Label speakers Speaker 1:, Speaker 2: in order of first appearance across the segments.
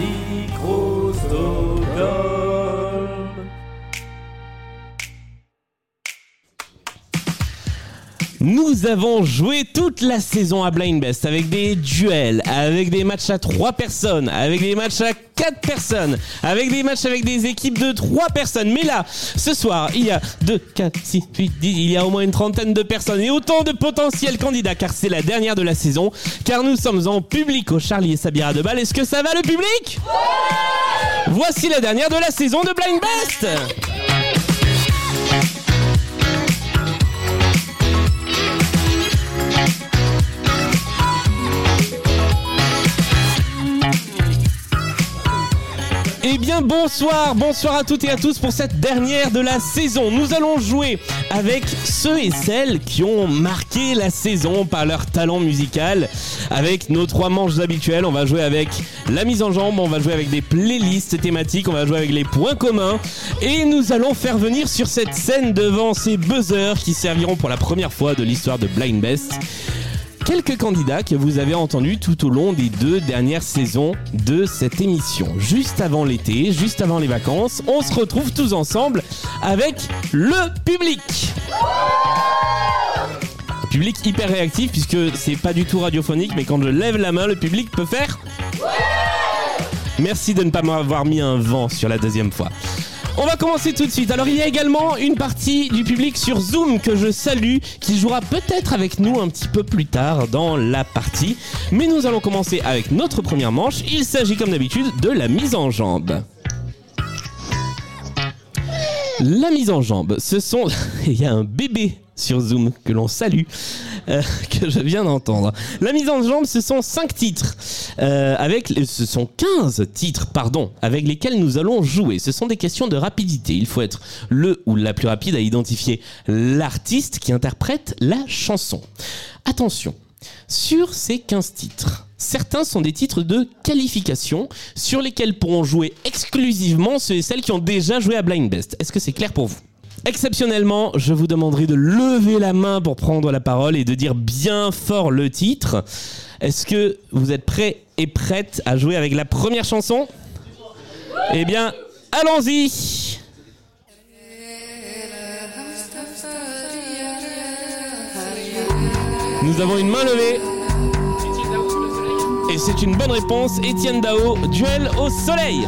Speaker 1: Microsoft. Nous avons joué toute la saison à Blind Best avec des duels, avec des matchs à 3 personnes, avec des matchs à 4 personnes, avec des matchs avec des équipes de 3 personnes. Mais là, ce soir, il y a 2, 4, 6, 8, 10, il y a au moins une trentaine de personnes et autant de potentiels candidats car c'est la dernière de la saison. Car nous sommes en public au Charlie et Sabira de Bâle. Est-ce que ça va le public? Voici la dernière de la saison de Blind Best Eh bien bonsoir, bonsoir à toutes et à tous pour cette dernière de la saison. Nous allons jouer avec ceux et celles qui ont marqué la saison par leur talent musical. Avec nos trois manches habituelles, on va jouer avec la mise en jambe, on va jouer avec des playlists thématiques, on va jouer avec les points communs. Et nous allons faire venir sur cette scène devant ces buzzers qui serviront pour la première fois de l'histoire de Blind Best quelques candidats que vous avez entendus tout au long des deux dernières saisons de cette émission. Juste avant l'été, juste avant les vacances, on se retrouve tous ensemble avec le public. Public hyper réactif puisque c'est pas du tout radiophonique, mais quand je lève la main, le public peut faire. Merci de ne pas m'avoir mis un vent sur la deuxième fois. On va commencer tout de suite. Alors il y a également une partie du public sur Zoom que je salue qui jouera peut-être avec nous un petit peu plus tard dans la partie. Mais nous allons commencer avec notre première manche. Il s'agit comme d'habitude de la mise en jambe. La mise en jambe, ce sont... il y a un bébé sur Zoom que l'on salue. Euh, que je viens d'entendre. La mise en jambe, ce sont 5 titres. Euh, avec, ce sont 15 titres, pardon, avec lesquels nous allons jouer. Ce sont des questions de rapidité. Il faut être le ou la plus rapide à identifier l'artiste qui interprète la chanson. Attention, sur ces 15 titres, certains sont des titres de qualification sur lesquels pourront jouer exclusivement ceux et celles qui ont déjà joué à Blind Best. Est-ce que c'est clair pour vous? Exceptionnellement, je vous demanderai de lever la main pour prendre la parole et de dire bien fort le titre. Est-ce que vous êtes prêts et prêtes à jouer avec la première chanson? Eh bien, allons-y Nous avons une main levée. Et c'est une bonne réponse. Étienne Dao, duel au soleil.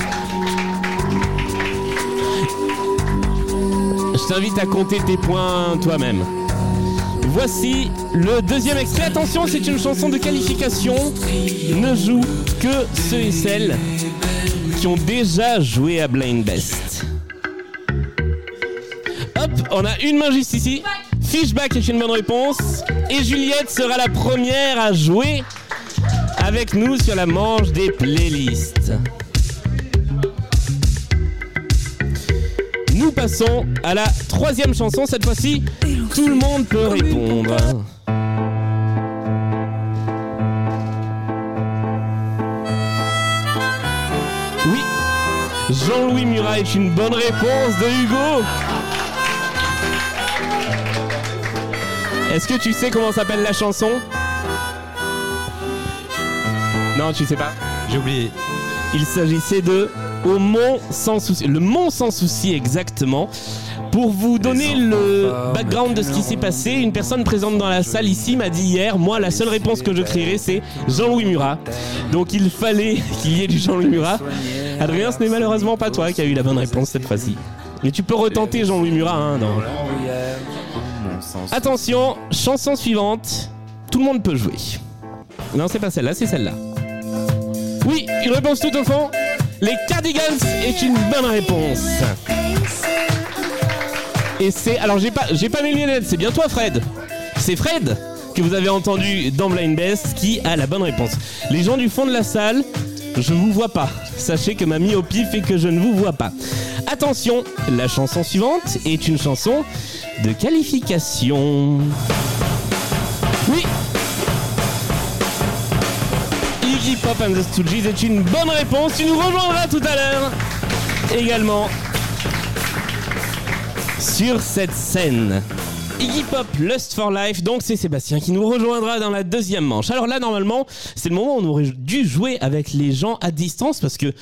Speaker 1: Je t'invite à compter tes points toi-même. Voici le deuxième extrait. Attention, c'est une chanson de qualification. Ne joue que ceux et celles qui ont déjà joué à Blind Best. Hop, on a une main juste ici. Fishback est une bonne réponse. Et Juliette sera la première à jouer avec nous sur la manche des playlists. Nous passons à la troisième chanson. Cette fois-ci, tout le monde peut répondre. Oui, Jean-Louis Murat est une bonne réponse de Hugo. Est-ce que tu sais comment s'appelle la chanson Non, tu sais pas
Speaker 2: J'ai oublié.
Speaker 1: Il s'agissait de Au Mont sans souci. Le Mont sans souci exactement. Pour vous donner le background de ce qui s'est passé, une personne présente dans la salle ici m'a dit hier, moi la seule réponse que je crierai c'est Jean-Louis Murat. Donc il fallait qu'il y ait du Jean-Louis Murat. Adrien, ce n'est malheureusement pas toi qui a eu la bonne réponse cette fois-ci. Mais tu peux retenter Jean-Louis Murat. Hein, dans... Attention, chanson suivante. Tout le monde peut jouer. Non, c'est pas celle-là, c'est celle-là. Oui, une réponse tout au fond. Les Cardigans est une bonne réponse. Et c'est. Alors, j'ai pas, j'ai pas mes lunettes, c'est bien toi, Fred. C'est Fred que vous avez entendu dans Blind Best qui a la bonne réponse. Les gens du fond de la salle, je vous vois pas. Sachez que ma myopie fait que je ne vous vois pas. Attention, la chanson suivante est une chanson de qualification. Oui. Iggy Pop and the Stooges est une bonne réponse. Tu nous rejoindras tout à l'heure également sur cette scène. Iggy Pop, Lust for Life. Donc c'est Sébastien qui nous rejoindra dans la deuxième manche. Alors là, normalement, c'est le moment où on aurait dû jouer avec les gens à distance parce que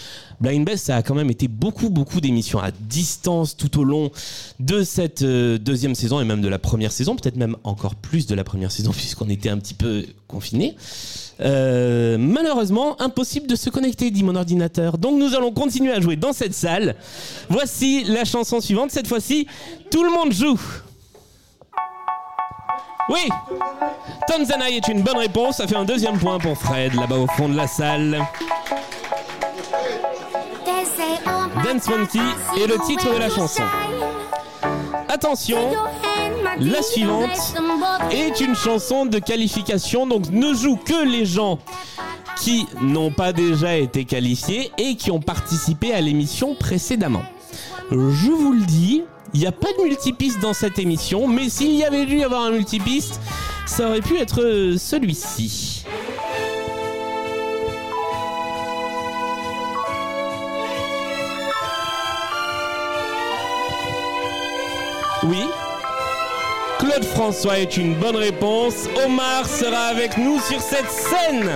Speaker 1: Blind Best, ça a quand même été beaucoup, beaucoup d'émissions à distance tout au long de cette euh, deuxième saison et même de la première saison, peut-être même encore plus de la première saison puisqu'on était un petit peu confinés. Euh, malheureusement, impossible de se connecter, dit mon ordinateur. Donc nous allons continuer à jouer dans cette salle. Voici la chanson suivante. Cette fois-ci, tout le monde joue. Oui Tanzanai est une bonne réponse. Ça fait un deuxième point pour Fred, là-bas au fond de la salle. Dance Monkey est le titre de la chanson. Attention, la suivante est une chanson de qualification, donc ne joue que les gens qui n'ont pas déjà été qualifiés et qui ont participé à l'émission précédemment. Je vous le dis, il n'y a pas de multipiste dans cette émission, mais s'il y avait dû y avoir un multipiste, ça aurait pu être celui-ci. Oui Claude François est une bonne réponse. Omar sera avec nous sur cette scène.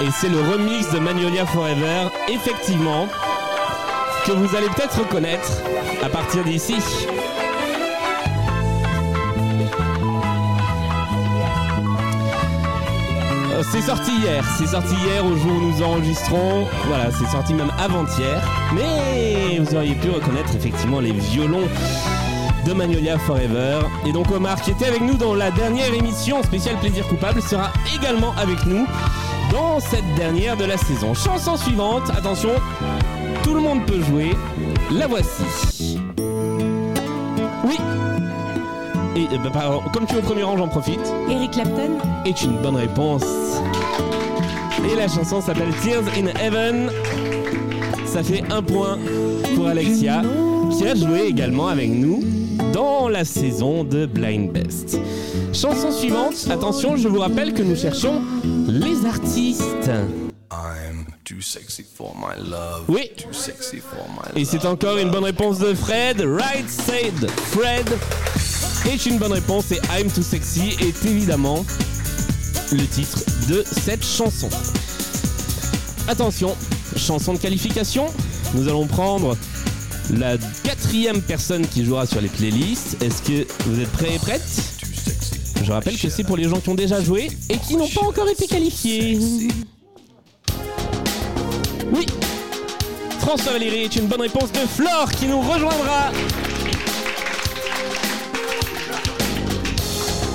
Speaker 1: Et c'est le remix de Magnolia Forever, effectivement, que vous allez peut-être reconnaître à partir d'ici. Euh, c'est sorti hier, c'est sorti hier au jour où nous enregistrons. Voilà, c'est sorti même avant-hier. Mais vous auriez pu reconnaître effectivement les violons de Magnolia Forever. Et donc Omar, qui était avec nous dans la dernière émission spéciale Plaisir Coupable, sera également avec nous dans cette dernière de la saison. Chanson suivante, attention, tout le monde peut jouer. La voici. Oui. Et bah, comme tu es au premier rang, j'en profite.
Speaker 2: Eric Clapton
Speaker 1: Est une bonne réponse. Et la chanson s'appelle Tears in Heaven. Ça fait un point pour Alexia, qui a joué également avec nous dans la saison de Blind Best. Chanson suivante, attention, je vous rappelle que nous cherchons les artistes. Oui. Et c'est encore une bonne réponse de Fred. Right said Fred. est une bonne réponse et I'm Too Sexy est évidemment le titre de cette chanson. Attention, chanson de qualification. Nous allons prendre la quatrième personne qui jouera sur les playlists. Est-ce que vous êtes prêts et prêtes? Je rappelle que c'est pour les gens qui ont déjà joué et qui n'ont pas encore été qualifiés. Oui François Valéry est une bonne réponse de Flore qui nous rejoindra.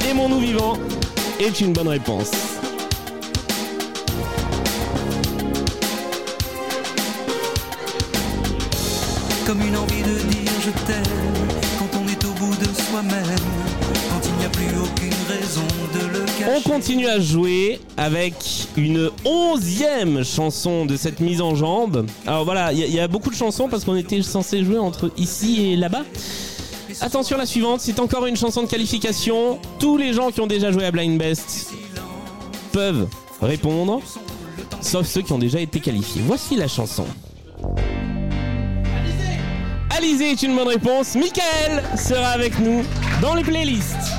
Speaker 1: Aimons-nous vivant est une bonne réponse.
Speaker 3: Comme une envie de dire je t'aime quand on est au bout de soi-même, quand il n'y a plus aucune raison de le cacher.
Speaker 1: On continue à jouer avec une onzième chanson de cette mise en jambe. Alors voilà, il y, a beaucoup de chansons parce qu'on était censé jouer entre ici et là-bas. Attention la suivante, c'est encore une chanson de qualification. Tous les gens qui ont déjà joué à Blind Best peuvent répondre, sauf ceux qui ont déjà été qualifiés. Voici la chanson. Alizé est une bonne réponse. Michael sera avec nous dans les playlists.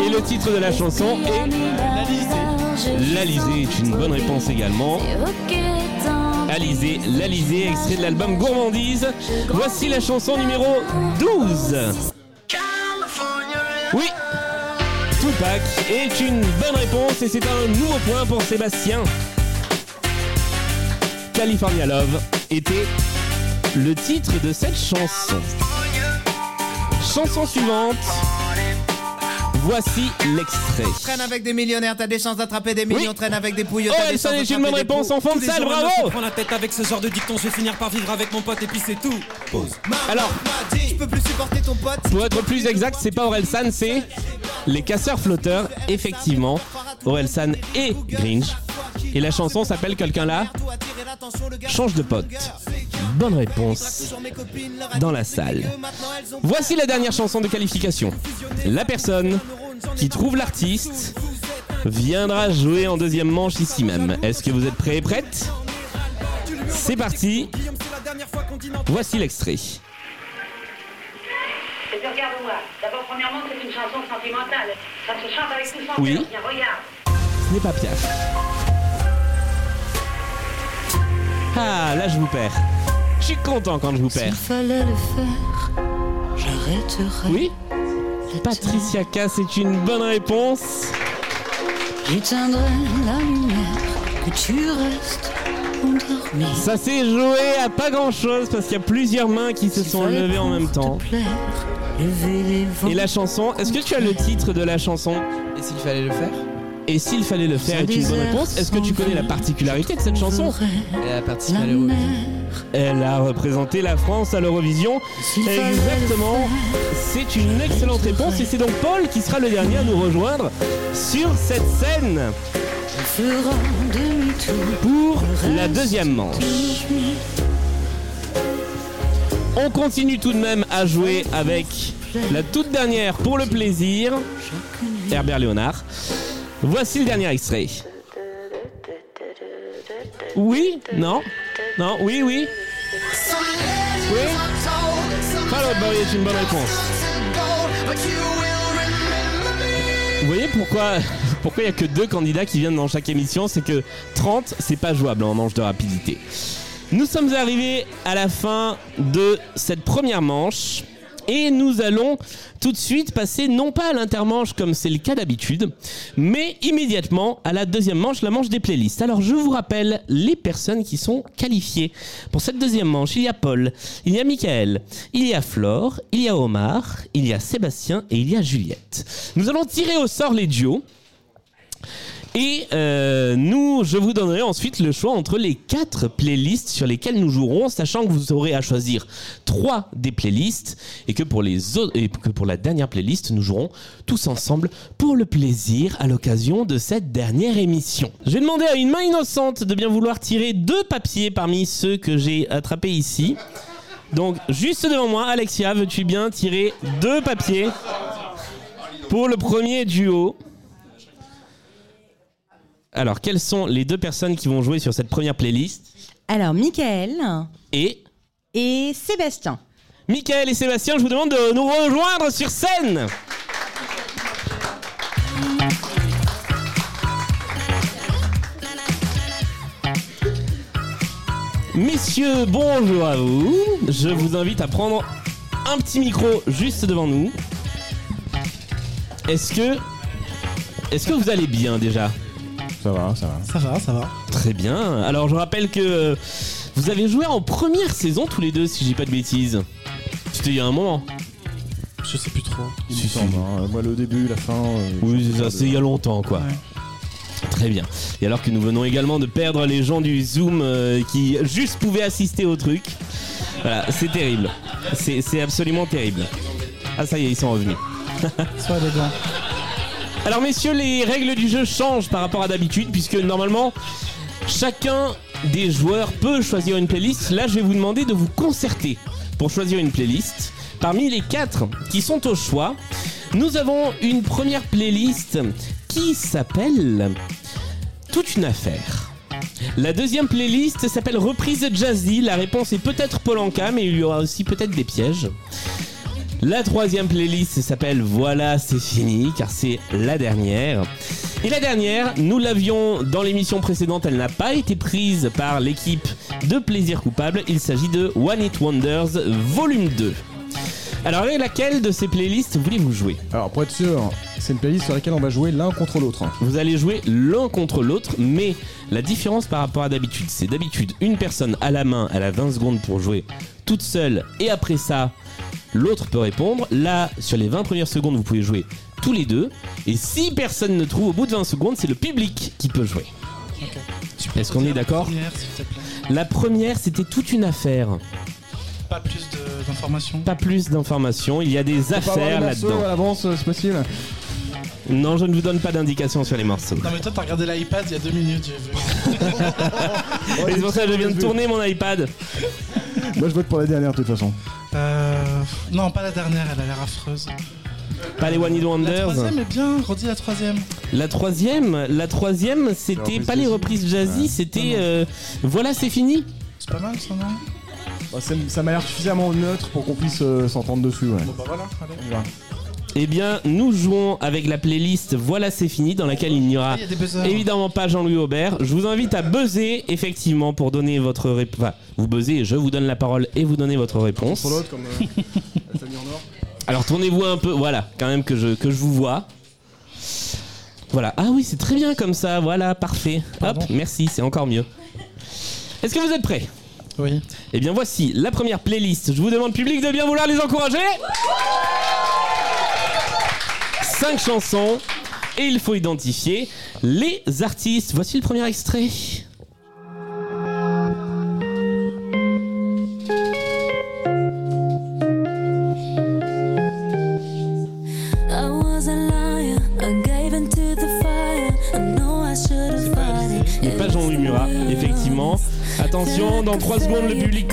Speaker 1: Et le titre de la chanson est L'Alizé est une bonne réponse également. Alizé, l'Alizé, extrait de l'album Gourmandise. Voici la chanson numéro 12. Oui, Tupac est une bonne réponse et c'est un nouveau point pour Sébastien. California Love était le titre de cette chanson. Chanson suivante. Voici l'extrait.
Speaker 4: Traîne avec des millionnaires, t'as des chances d'attraper des millions.
Speaker 1: Oui.
Speaker 4: Traîne avec des
Speaker 1: Oh,
Speaker 4: t'as des
Speaker 1: elle
Speaker 4: chances
Speaker 1: est une bonne
Speaker 4: d'attraper des
Speaker 1: réponse en fond de salle, bravo
Speaker 4: me prend la tête avec ce genre de dicton. Je vais finir par vivre avec mon pote et puis c'est tout. Pause.
Speaker 1: Alors,
Speaker 4: je peux plus supporter ton pote.
Speaker 1: Pour être plus exact, c'est pas Orelsan, c'est les casseurs flotteurs. Effectivement, Orelsan et Grinch. Et la chanson s'appelle Quelqu'un là change de pote. Bonne réponse dans la salle. Voici la dernière chanson de qualification. La personne qui trouve l'artiste viendra jouer en deuxième manche ici même. Est-ce que vous êtes prêts et prêtes? C'est parti. Voici l'extrait.
Speaker 2: Et puis regarde-moi. D'abord, premièrement, c'est une chanson sentimentale. Ça se chante avec tout son
Speaker 1: Oui.
Speaker 2: regarde.
Speaker 1: Ce n'est pas Piaf. Ah, là je vous perds. Je suis content quand je vous
Speaker 5: S'il
Speaker 1: perds.
Speaker 5: fallait le faire, j'arrêterais.
Speaker 1: Oui Patricia K, c'est une bonne réponse.
Speaker 5: temps. J'éteindrais la lumière, que tu restes endormi.
Speaker 1: Ça s'est joué à pas grand chose parce qu'il y a plusieurs mains qui se sont levées en même temps.
Speaker 5: plaire.
Speaker 1: Et la chanson, est-ce que tu as le titre de la chanson?
Speaker 6: Et s'il fallait le faire?
Speaker 1: Et s'il fallait le faire est une bonne réponse. Est-ce que tu connais la particularité de cette chanson?
Speaker 6: Elle a participé
Speaker 5: La
Speaker 6: à l'Eurovision.
Speaker 5: mer,
Speaker 1: Elle a représenté la France à l'Eurovision. Exactement. C'est une excellente réponse et c'est donc Paul qui sera le dernier à nous rejoindre sur cette scène pour la deuxième manche. On continue tout de même à jouer avec la toute dernière pour le plaisir, Herbert Léonard. Voici le dernier extrait. Oui? Non? Non Oui, oui Oui Fall Out Boy est une bonne réponse. Vous voyez pourquoi pourquoi il n'y a que deux candidats qui viennent dans chaque émission C'est que 30, c'est pas jouable en manche de rapidité. Nous sommes arrivés à la fin de cette première manche. Et nous allons tout de suite passer non pas à l'intermanche comme c'est le cas d'habitude, mais immédiatement à la deuxième manche, la manche des playlists. Alors je vous rappelle les personnes qui sont qualifiées pour cette deuxième manche. Il y a Paul, il y a Michael, il y a Flore, il y a Omar, il y a Sébastien et il y a Juliette. Nous allons tirer au sort les duos. Et euh, nous, je vous donnerai ensuite le choix entre les quatre playlists sur lesquelles nous jouerons, sachant que vous aurez à choisir trois des playlists et que pour les autres et que pour la dernière playlist, nous jouerons tous ensemble pour le plaisir à l'occasion de cette dernière émission. Je vais demander à une main innocente de bien vouloir tirer deux papiers parmi ceux que j'ai attrapés ici. Donc juste devant moi, Alexia, veux-tu bien tirer deux papiers pour le premier duo? Alors, quelles sont les deux personnes qui vont jouer sur cette première playlist
Speaker 7: Alors, Michael
Speaker 1: Et
Speaker 7: et Sébastien.
Speaker 1: Michael et Sébastien, je vous demande de nous rejoindre sur scène. Messieurs, bonjour à vous. Je vous invite à prendre un petit micro juste devant nous. Est-ce que est-ce que vous allez bien déjà?
Speaker 8: Ça va, ça va.
Speaker 4: Ça va, ça va.
Speaker 1: Très bien. Alors je rappelle que euh, vous avez joué en première saison tous les deux, si j'ai pas de bêtises. C'était il y a un moment.
Speaker 4: Je sais plus trop.
Speaker 8: Il
Speaker 1: Si,
Speaker 8: me
Speaker 1: si.
Speaker 8: semble, hein. Moi, le début, la fin. euh,
Speaker 1: Oui, ça, c'est il y a longtemps quoi.
Speaker 4: Ouais.
Speaker 1: Très bien. Et alors que nous venons également de perdre les gens du Zoom euh, qui juste pouvaient assister au truc. Voilà, c'est terrible. C'est c'est absolument terrible. Ah ça y est, ils sont revenus.
Speaker 4: Sois élégant.
Speaker 1: Alors messieurs, les règles du jeu changent par rapport à d'habitude puisque normalement chacun des joueurs peut choisir une playlist. Là, je vais vous demander de vous concerter pour choisir une playlist. Parmi les quatre qui sont au choix, nous avons une première playlist qui s'appelle Toute une affaire. La deuxième playlist s'appelle Reprise Jazzy. La réponse est peut-être Polanka, mais il y aura aussi peut-être des pièges. La troisième playlist s'appelle Voilà, c'est fini, car c'est la dernière. Et la dernière, nous l'avions dans l'émission précédente, elle n'a pas été prise par l'équipe de Plaisir Coupable. Il s'agit de One It Wonders Volume 2. Alors, avec laquelle de ces playlists voulez-vous jouer?
Speaker 8: Alors, pour être sûr, c'est une playlist sur laquelle on va jouer l'un contre l'autre.
Speaker 1: Vous allez jouer l'un contre l'autre, mais la différence par rapport à d'habitude, c'est d'habitude une personne à la main, elle a 20 secondes pour jouer toute seule, et après ça, l'autre peut répondre. Là, sur les 20 premières secondes, vous pouvez jouer tous les deux, et si personne ne trouve au bout de 20 secondes, c'est le public qui peut jouer. Est-ce qu'on est d'accord. La première, c'était toute une affaire.
Speaker 9: Pas plus d'informations.
Speaker 1: Pas plus d'informations, il y a des affaires là-dedans.
Speaker 8: à l'avance, euh, c'est possible
Speaker 1: Non, je ne vous donne pas d'indications sur les morceaux.
Speaker 9: Non mais toi t'as regardé l'iPad il y a deux minutes, j'ai vu.
Speaker 1: Et c'est pour ça que je viens de tourner mon iPad.
Speaker 8: Moi, je vote pour la dernière, de toute façon.
Speaker 9: Euh... Non pas la dernière, elle a l'air affreuse.
Speaker 1: Pas les One Hit
Speaker 9: La
Speaker 1: Wonders.
Speaker 9: troisième est bien, redis la troisième.
Speaker 1: La troisième, la troisième, c'était pas les reprises jazzy, c'était euh, voilà, c'est fini.
Speaker 9: C'est pas mal ça, non?
Speaker 8: Bah, ça ça m'a l'air suffisamment neutre pour qu'on puisse euh, s'entendre dessus. Ouais.
Speaker 9: Bon bah voilà, allez.
Speaker 8: On y va.
Speaker 1: Eh bien, nous jouons avec la playlist Voilà, c'est fini, dans laquelle il n'y aura
Speaker 9: Ah, il y a des buzzers.
Speaker 1: évidemment pas Jean-Louis Aubert. Je vous invite à buzzer effectivement pour donner votre réponse. Enfin, vous buzzez, je vous donne la parole et vous donnez votre réponse.
Speaker 8: Sur l'autre, comme euh, la famille en or.
Speaker 1: Alors tournez-vous un peu, voilà, quand même que je, que je vous vois. Voilà, ah oui, c'est très bien comme ça, voilà, parfait. Hop, merci, c'est encore mieux. Est-ce que vous êtes prêts?
Speaker 9: Oui.
Speaker 1: Eh bien voici la première playlist. Je vous demande public de bien vouloir les encourager. Cinq chansons et il faut identifier les artistes. Voici le premier extrait. Pas Jean-Louis Murat, effectivement. Attention, dans 3 secondes, le public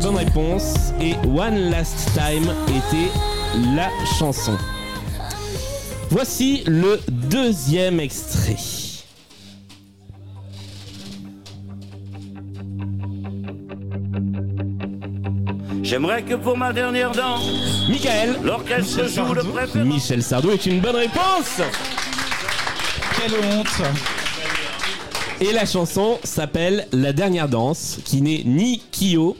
Speaker 1: bonne réponse et One Last Time était la chanson. Voici le deuxième extrait.
Speaker 10: J'aimerais que pour ma dernière danse,
Speaker 1: Michael,
Speaker 10: l'orchestre joue le préféré.
Speaker 1: Michel Sardou est une bonne réponse.
Speaker 9: Quelle honte
Speaker 1: Et la chanson s'appelle La dernière danse, qui n'est ni Kyo,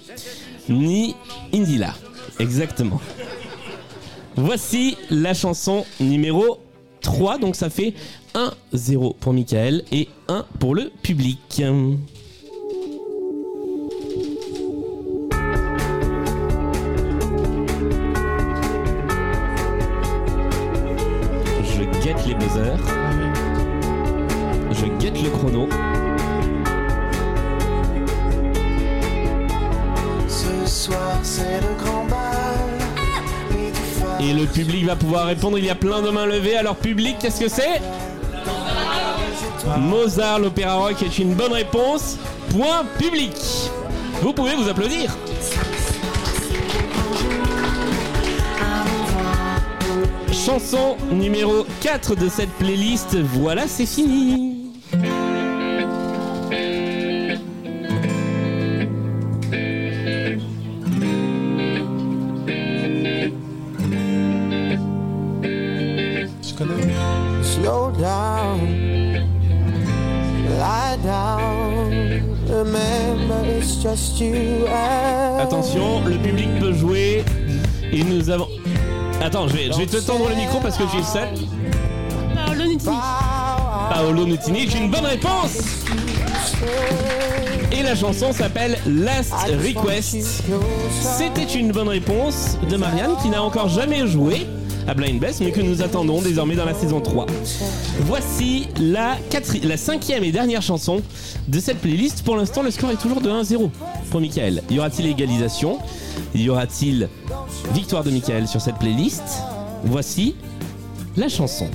Speaker 1: ni Indila. Exactement. Voici la chanson numéro 3, donc ça fait 1-0 pour Michael et 1 pour le public. Je guette les buzzers. Je guette le chrono. Et le public va pouvoir répondre. Il y a plein de mains levées. Alors, public, qu'est-ce que c'est? Mozart, l'opéra rock est une bonne réponse. Point public. Vous pouvez vous applaudir. Chanson numéro 4 de cette playlist. Voilà, c'est fini. Attention, le public peut jouer. Et nous avons. Attends, je vais, je vais te tendre le micro parce que tu es seul.
Speaker 7: Paolo Nutini.
Speaker 1: Paolo Nutini est une bonne réponse. Et la chanson s'appelle Last Request. C'était une bonne réponse de Marianne qui n'a encore jamais joué à Blind Best mais que nous attendons désormais dans la saison 3. Voici la, la cinquième et dernière chanson de cette playlist. Pour l'instant, le score est toujours de 1-0 pour Michael. Y aura-t-il égalisation? Y aura-t-il victoire de Michael sur cette playlist? Voici la chanson.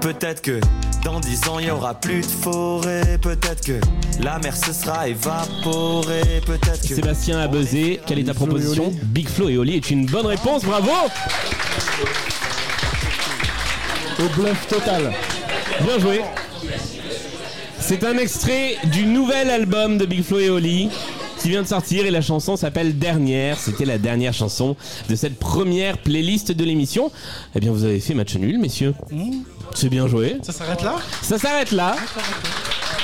Speaker 11: Peut-être que dans dix ans il y aura plus de forêt. Peut-être que la mer se sera évaporée. Peut-être que.
Speaker 1: Sébastien a buzzé. Quelle est ta proposition. Big Flo et Oli est une bonne réponse. Bravo
Speaker 8: Au bluff total.
Speaker 1: Bien joué. C'est un extrait du nouvel album de Big Flo et Oli qui vient de sortir et la chanson s'appelle Dernière. C'était la dernière chanson de cette première playlist de l'émission. Eh bien, vous avez fait match nul, messieurs. C'est bien joué.
Speaker 9: Ça s'arrête là?
Speaker 1: Ça s'arrête là.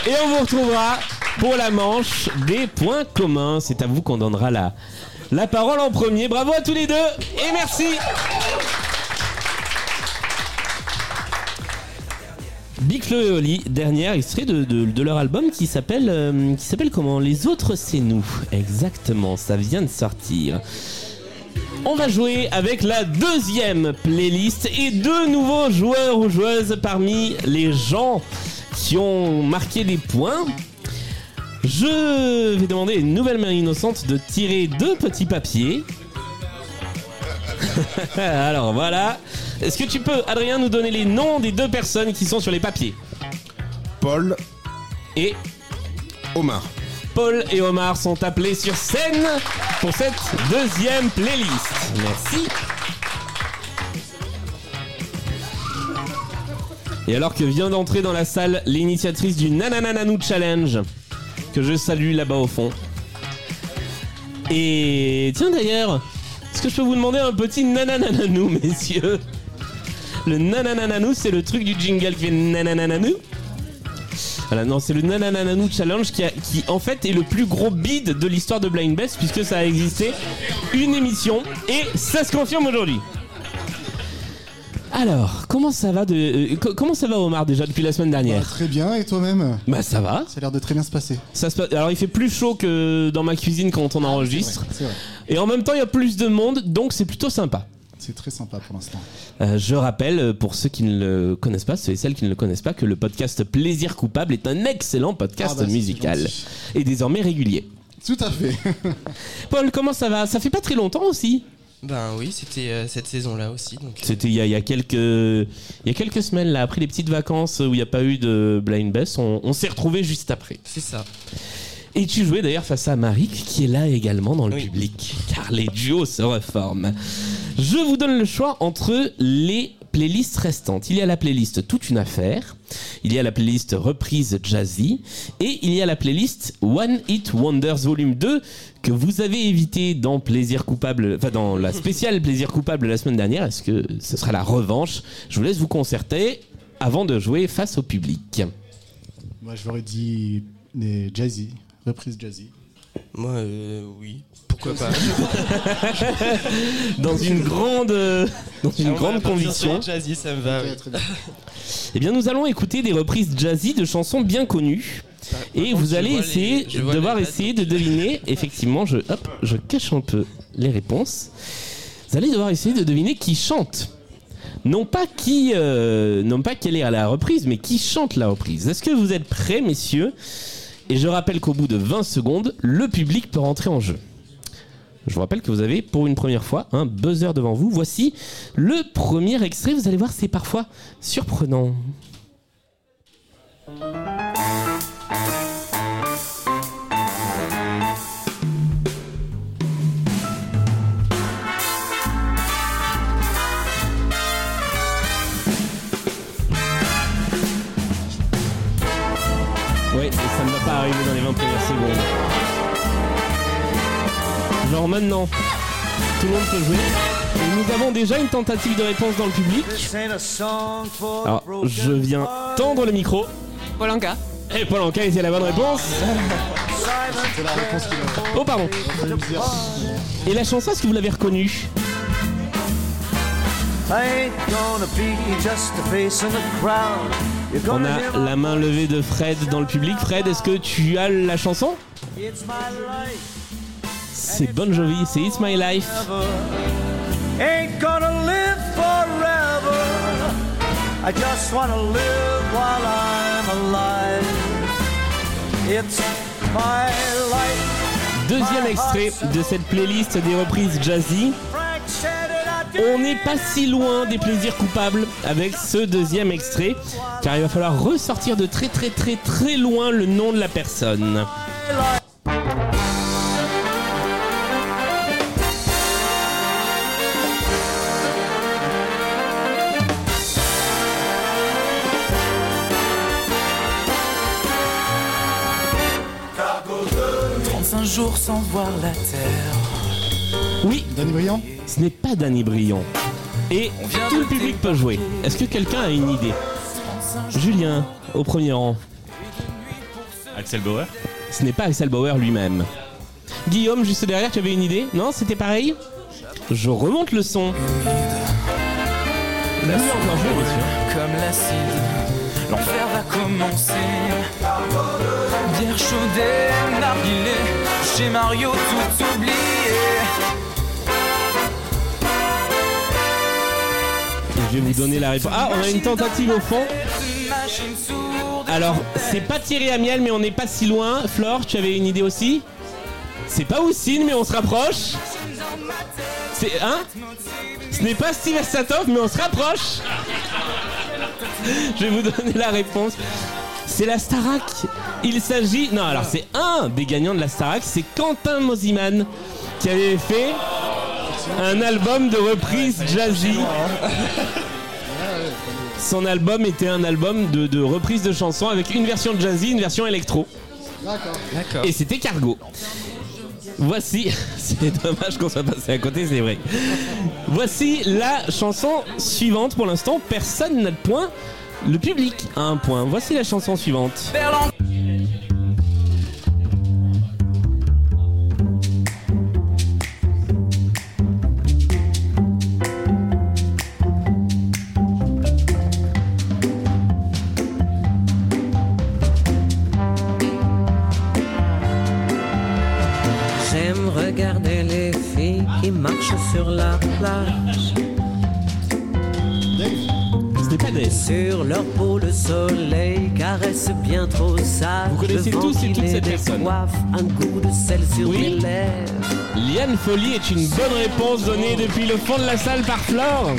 Speaker 1: Et on vous retrouvera pour la manche des points communs. C'est à vous qu'on donnera la, la parole en premier. Bravo à tous les deux et merci. Big Flo et Oli, dernier extrait de, de- leur album qui s'appelle euh, qui s'appelle comment? Les autres c'est nous. Exactement, ça vient de sortir. On va jouer avec la deuxième playlist et deux nouveaux joueurs ou joueuses parmi les gens qui ont marqué des points. Je vais demander à une nouvelle main innocente de tirer deux petits papiers. Alors voilà. Est-ce que tu peux, Adrien, nous donner les noms des deux personnes qui sont sur les papiers
Speaker 8: Paul
Speaker 1: et
Speaker 8: Omar.
Speaker 1: Paul et Omar sont appelés sur scène pour cette deuxième playlist. Merci. Et alors que vient d'entrer dans la salle l'initiatrice du Nananananou Challenge, que je salue là-bas au fond. Et tiens d'ailleurs, est-ce que je peux vous demander un petit nananananou, messieurs? Le nananananou, c'est le truc du jingle qui fait nananananou voilà, non, c'est le Nananananou Challenge qui, a- qui, en fait est le plus gros bid de l'histoire de Blind Best puisque ça a existé une émission et ça se confirme aujourd'hui. Alors, comment ça va de euh, co- comment ça va Omar déjà depuis la semaine dernière?
Speaker 12: Très bien, et toi-même?
Speaker 1: Bah ça va.
Speaker 12: Ça a l'air de très bien se passer.
Speaker 1: Ça se passe- Alors il fait plus chaud que dans ma cuisine quand on enregistre
Speaker 12: C'est vrai.
Speaker 1: et en même temps il y a plus de monde donc c'est plutôt sympa.
Speaker 12: C'est très sympa pour l'instant.
Speaker 1: Euh, je rappelle, euh, pour ceux qui ne le connaissent pas, ceux et celles qui ne le connaissent pas, que le podcast Plaisir Coupable est un excellent podcast
Speaker 12: Ah bah,
Speaker 1: musical et désormais régulier.
Speaker 12: Tout à fait.
Speaker 1: Paul, comment ça va? Ça fait pas très longtemps aussi
Speaker 6: Ben oui, c'était euh, cette saison-là aussi. Euh,
Speaker 1: C'était il y, a, il y a quelques il y a quelques semaines là, après les petites vacances où il n'y a pas eu de Blind Best, on, on s'est retrouvés juste après.
Speaker 6: c'est ça.
Speaker 1: Et tu jouais d'ailleurs face à Marik qui est là également dans le public, car les duos se reforment. Je vous donne le choix entre les playlists restantes. Il y a la playlist Toute une affaire, il y a la playlist Reprise Jazzy, et il y a la playlist One Hit Wonders Volume 2 que vous avez évité dans Plaisir Coupable, enfin dans la spéciale Plaisir Coupable la semaine dernière. Est-ce que ce sera la revanche? Je vous laisse vous concerter avant de jouer face au public.
Speaker 12: Moi, je l'aurais dit jazzy, reprise jazzy.
Speaker 6: Moi, euh, oui. Pourquoi pas
Speaker 1: dans une grande, euh, dans une grande conviction.
Speaker 6: Jazzy, ça me va. oui.
Speaker 1: Eh bien, nous allons écouter des reprises jazzy de chansons bien connues. Et vous allez essayer, devoir essayer de deviner. Effectivement, je, hop, je cache un peu les réponses. Vous allez devoir essayer de deviner qui chante. Non pas qui, euh, non pas quelle est la reprise, mais qui chante la reprise. Est-ce que vous êtes prêts, messieurs? Et je rappelle qu'au bout de 20 secondes, le public peut rentrer en jeu. Je vous rappelle que vous avez pour une première fois un buzzer devant vous. Voici le premier extrait. Vous allez voir, c'est parfois surprenant. Dans les 20 premières secondes. Genre maintenant, tout le monde peut jouer. Et nous avons déjà une tentative de réponse dans le public. Alors, je viens tendre le micro.
Speaker 7: Polanka.
Speaker 1: Et Paul Anka était la bonne réponse.
Speaker 12: C'est la réponse qu'il a.
Speaker 1: Oh, pardon. Et la chanson, est-ce que vous l'avez reconnue? On a la main levée de Fred dans le public. Fred, est-ce que tu as la chanson? C'est Bon Jovi, c'est It's My Life.
Speaker 13: Ain't gonna live forever. I just wanna live while I'm alive. It's my life.
Speaker 1: Deuxième extrait de cette playlist des reprises jazzy. On n'est pas si loin des plaisirs coupables avec ce deuxième extrait, car il va falloir ressortir de très très très très loin le nom de la personne.
Speaker 3: did. 35 jours sans voir la terre.
Speaker 1: Oui,
Speaker 12: Danny Briand
Speaker 1: ce n'est pas Danny Briand. Et tout le public peut jouer. Est-ce que quelqu'un a une idée Julien, au premier rang.
Speaker 14: Axel Bauer
Speaker 1: Ce n'est pas Axel Bauer lui-même. Guillaume, juste derrière, tu avais une idée Non, c'était pareil Je remonte le son. Vous l'avez encore joué, bien sûr.
Speaker 3: Comme l'acide, l'enfer va commencer. Bière chaude et narguilé, chez Mario tout oublié.
Speaker 1: Je vais vous donner la réponse. Ah, on a une tentative au fond. Alors, c'est pas Thierry Amiel, mais on n'est pas si loin. Flore, tu avais une idée aussi? C'est pas Houssine, mais on se rapproche. C'est. Hein? Ce n'est pas Steve Satov, mais on se rapproche. Je vais vous donner la réponse. C'est la Starac. Il s'agit. Non, alors c'est un des gagnants de la Starac, c'est Quentin Mosiman qui avait fait un album de reprise jazzy. Son album était un album de, de reprise de chansons avec une version jazzy, une version électro.
Speaker 6: D'accord.
Speaker 1: Et c'était Cargo. Voici, c'est dommage qu'on soit passé à côté, c'est vrai. Voici la chanson suivante. Pour l'instant, personne n'a de point. Le public a un point. Voici la chanson suivante.
Speaker 15: Qui marchent sur la plage. Sur leur peau, le soleil caresse bien trop sage.
Speaker 1: Vous connaissez tous et toutes ces personnes.
Speaker 15: Un coup de sel sur
Speaker 1: Oui.
Speaker 15: les lèvres.
Speaker 1: Liane Folly est une bonne réponse donnée depuis le fond de la salle par Flore.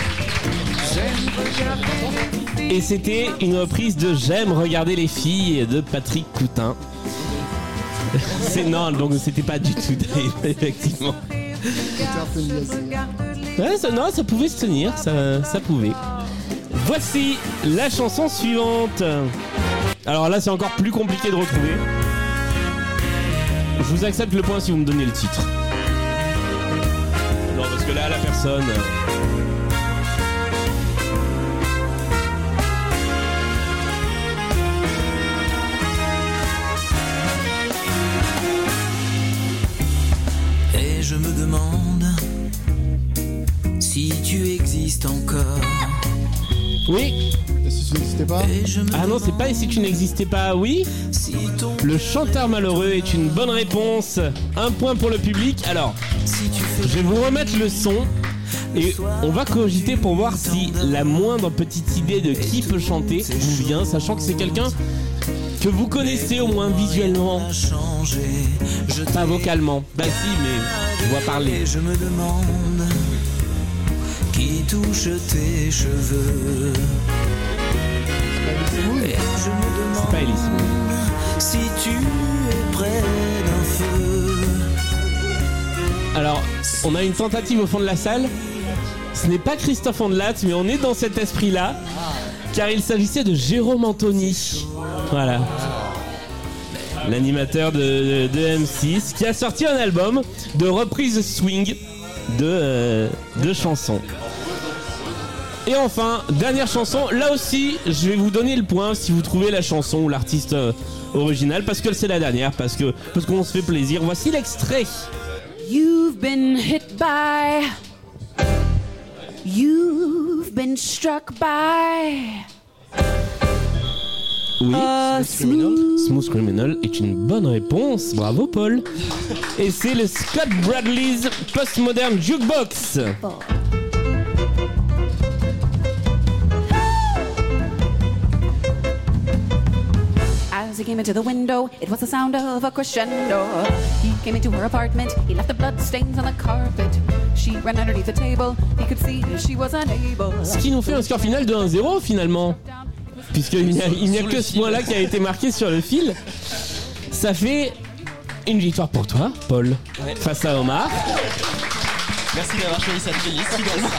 Speaker 1: Et c'était une reprise de J'aime regarder les filles de Patrick Coutin. C'est non, donc c'était pas du tout Dave, effectivement. Ouais, ça, non, ça pouvait se tenir, ça, ça pouvait. Voici la chanson suivante. Alors là, c'est encore plus compliqué de retrouver. Je vous accepte le point si vous me donnez le titre. Non, parce que là, la personne.
Speaker 3: Demande si tu existes encore.
Speaker 1: Oui.
Speaker 12: Et si tu n'existais pas
Speaker 1: Ah non, c'est pas et si tu n'existais pas, oui. Le chanteur malheureux est une bonne réponse. Un point pour le public. Alors, je vais vous remettre le son. Et on va cogiter pour voir si la moindre petite idée de qui peut chanter vous vient, sachant que c'est quelqu'un que vous connaissez au moins visuellement. Pas vocalement. Bah si, mais je vois parler.
Speaker 3: Je me demande qui touche tes cheveux. Et je me demande
Speaker 1: pas Elise
Speaker 3: si tu es près d'un feu.
Speaker 1: Alors, on a une tentative au fond de la salle. Ce n'est pas Christophe Andelat, mais on est dans cet esprit-là. Car il s'agissait de Jérôme Anthony. Voilà. L'animateur de, de M6 qui a sorti un album de reprise swing de, euh, de chansons. Et enfin, dernière chanson, là aussi, je vais vous donner le point si vous trouvez la chanson ou l'artiste euh, original, parce que c'est la dernière, parce que parce qu'on se fait plaisir. Voici l'extrait.
Speaker 16: You've been hit by. You've been struck by.
Speaker 1: Oui,
Speaker 16: A
Speaker 1: Smooth Smooth Criminal est une bonne réponse. Bravo, Paul. Et c'est le Scott Bradley's Postmodern Jukebox.
Speaker 16: As he came into the window, it was the sound of a crescendo. He came into her apartment, he left the blood stains on the carpet. She ran underneath the table, he could see she was unable.
Speaker 1: Ce qui nous fait un score final de 1-0 finalement. Puisqu'il n'y a, il n'y a que ce point-là qui a été marqué sur le fil. Ça fait une victoire pour toi, Paul, face à Omar.
Speaker 6: Merci d'avoir choisi cette playlist finalement.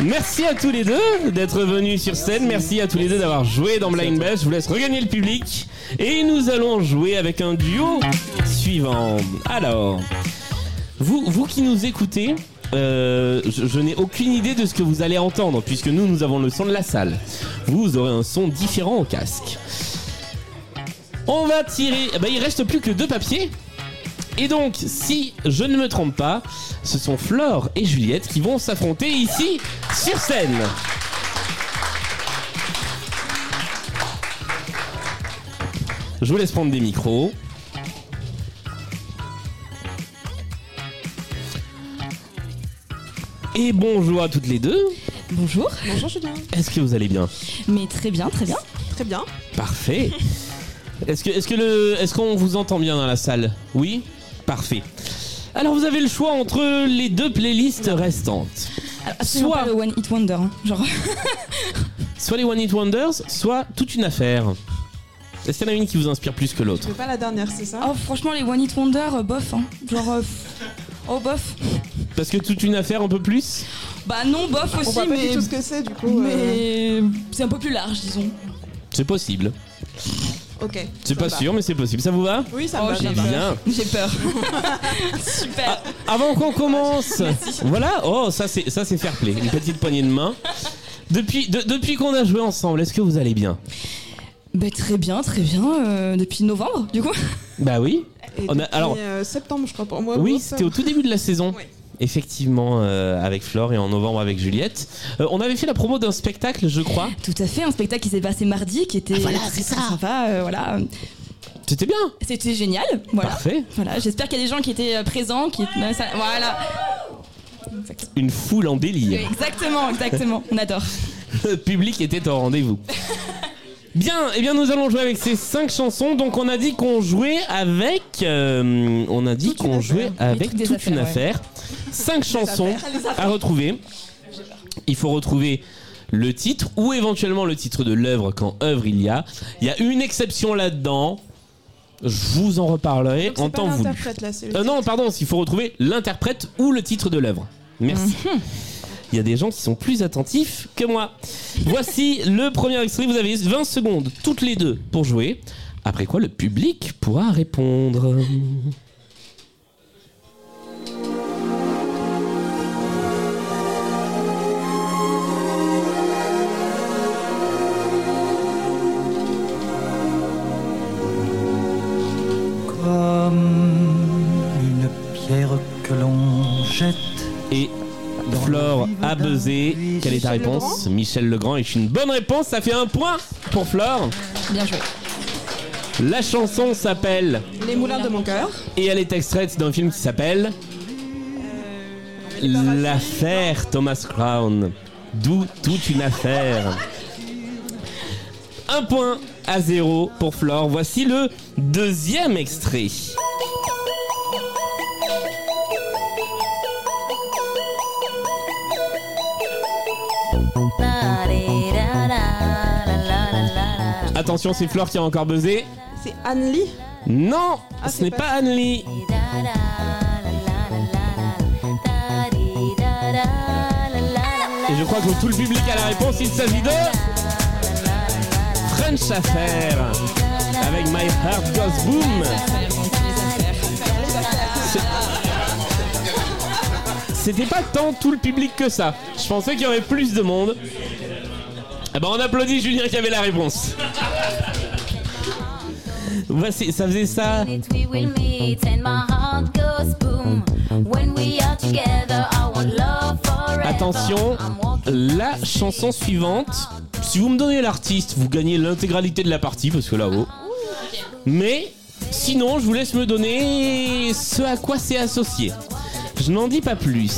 Speaker 1: Merci à tous les deux d'être venus sur scène. Merci à tous les deux d'avoir joué dans Blind Best. Je vous laisse regagner le public. Et nous allons jouer avec un duo suivant. Alors, vous, vous qui nous écoutez, euh, je, n'ai aucune idée de ce que vous allez entendre, puisque nous, nous avons le son de la salle. Vous, vous aurez un son différent au casque. On va tirer. eh ben, il reste plus que deux papiers. Et donc, si je ne me trompe pas, ce sont Flore et Juliette qui vont s'affronter ici sur scène. Je vous laisse prendre des micros. Et bonjour à toutes les deux.
Speaker 17: Bonjour. Bonjour Julien.
Speaker 1: Est-ce que vous allez bien?
Speaker 17: Mais très bien, très bien. très bien.
Speaker 1: Parfait. Est-ce que, est-ce que le, est-ce qu'on vous entend bien dans la salle? Oui? Parfait. Alors vous avez le choix entre les deux playlists restantes.
Speaker 18: Absolument
Speaker 1: Soit-
Speaker 18: pas le One Hit Wonder. hein. Genre,
Speaker 1: Soit les One Hit Wonders, soit toute une affaire. Est-ce qu'il y en a une qui vous inspire plus que l'autre?
Speaker 17: C'est pas la dernière, c'est ça?
Speaker 18: Oh, franchement, les One Hit Wonder, euh, bof. Hein. Genre, euh, oh, bof.
Speaker 1: Parce que toute une affaire un peu plus
Speaker 18: Bah non, bof
Speaker 17: On
Speaker 18: aussi,
Speaker 17: voit pas
Speaker 18: mais.
Speaker 17: du tout ce que c'est, du coup. euh,
Speaker 18: Mais c'est un peu plus large, disons.
Speaker 1: C'est possible.
Speaker 17: Ok.
Speaker 1: C'est
Speaker 17: ça
Speaker 1: pas
Speaker 17: va.
Speaker 1: sûr, mais c'est possible. Ça vous va?
Speaker 17: Oui, ça
Speaker 18: Oh,
Speaker 17: me va.
Speaker 18: j'ai
Speaker 17: me va.
Speaker 1: Bien.
Speaker 18: J'ai peur. Super.
Speaker 1: Avant qu'on commence, voilà. Oh, ça c'est ça c'est fair play. Une petite poignée de main. Depuis de- depuis qu'on a joué ensemble, est-ce que vous allez bien?
Speaker 18: Bah très bien, très bien. euh, depuis novembre, du coup.
Speaker 1: Bah oui.
Speaker 17: Et
Speaker 1: On a-
Speaker 17: depuis,
Speaker 1: alors-
Speaker 17: euh, septembre, je crois, pour moi.
Speaker 1: Oui,
Speaker 17: ou
Speaker 1: c'était au tout début de la saison. Effectivement, euh, avec Flore et en novembre avec Juliette. Euh, on avait fait la promo d'un spectacle, je crois.
Speaker 18: Tout à fait, un spectacle qui s'est passé mardi, qui était
Speaker 1: voilà,
Speaker 18: très,
Speaker 1: c'est ça.
Speaker 18: sympa. euh, voilà.
Speaker 1: C'était bien.
Speaker 18: C'était génial. Voilà.
Speaker 1: Parfait.
Speaker 18: Voilà. J'espère qu'il y a des gens qui étaient présents, qui. Voilà.
Speaker 1: Une foule en délire.
Speaker 18: Exactement, exactement. On adore.
Speaker 1: Le public était au rendez-vous. Bien, eh bien nous allons jouer avec ces cinq chansons. Donc on a dit qu'on jouait avec, euh, on a dit qu'on jouait avec toute une affaire. Cinq chansons à retrouver. Il faut retrouver le titre ou éventuellement le titre de l'œuvre quand œuvre il y a. Il y a une exception là-dedans. Je vous en reparlerai
Speaker 17: Donc,
Speaker 1: en temps voulu.
Speaker 17: là,
Speaker 1: Euh, non, pardon, il faut retrouver l'interprète ou le titre de l'œuvre. Merci.
Speaker 17: Mhm.
Speaker 1: Il y a des gens qui sont plus attentifs que moi. Voici le premier extrait. Vous avez 20 secondes toutes les deux pour jouer. Après quoi, le public pourra répondre.
Speaker 3: Comme une pierre que l'on jette.
Speaker 1: Et Flore a buzzé. Quelle est ta réponse Michel Legrand est une bonne réponse. Ça fait un point pour Flore.
Speaker 18: Bien joué.
Speaker 1: La chanson s'appelle
Speaker 17: Les moulins de mon cœur.
Speaker 1: et elle est extraite d'un film qui s'appelle L'affaire Thomas Crown. D'où toute une affaire. Un point à zéro pour Flore. Voici le deuxième extrait. Attention, c'est Flore qui a encore buzzé.
Speaker 17: C'est Anne-Lee.
Speaker 1: Non,
Speaker 17: Ah,
Speaker 1: ce n'est
Speaker 17: pas-
Speaker 1: pas Anne-Lee. Et je crois que tout le public a la réponse. Il s'agit de Avec My Heart Goes Boom. C'était pas tant tout le public que ça. Je pensais qu'il y aurait plus de monde. Eh ben on applaudit Julien qui avait la réponse.
Speaker 5: Want love forever.
Speaker 1: Attention, la chanson suivante. Si vous me donnez l'artiste, vous gagnez l'intégralité de la partie parce que là-haut. Mais sinon, je vous laisse me donner ce à quoi c'est associé. Je n'en dis pas plus.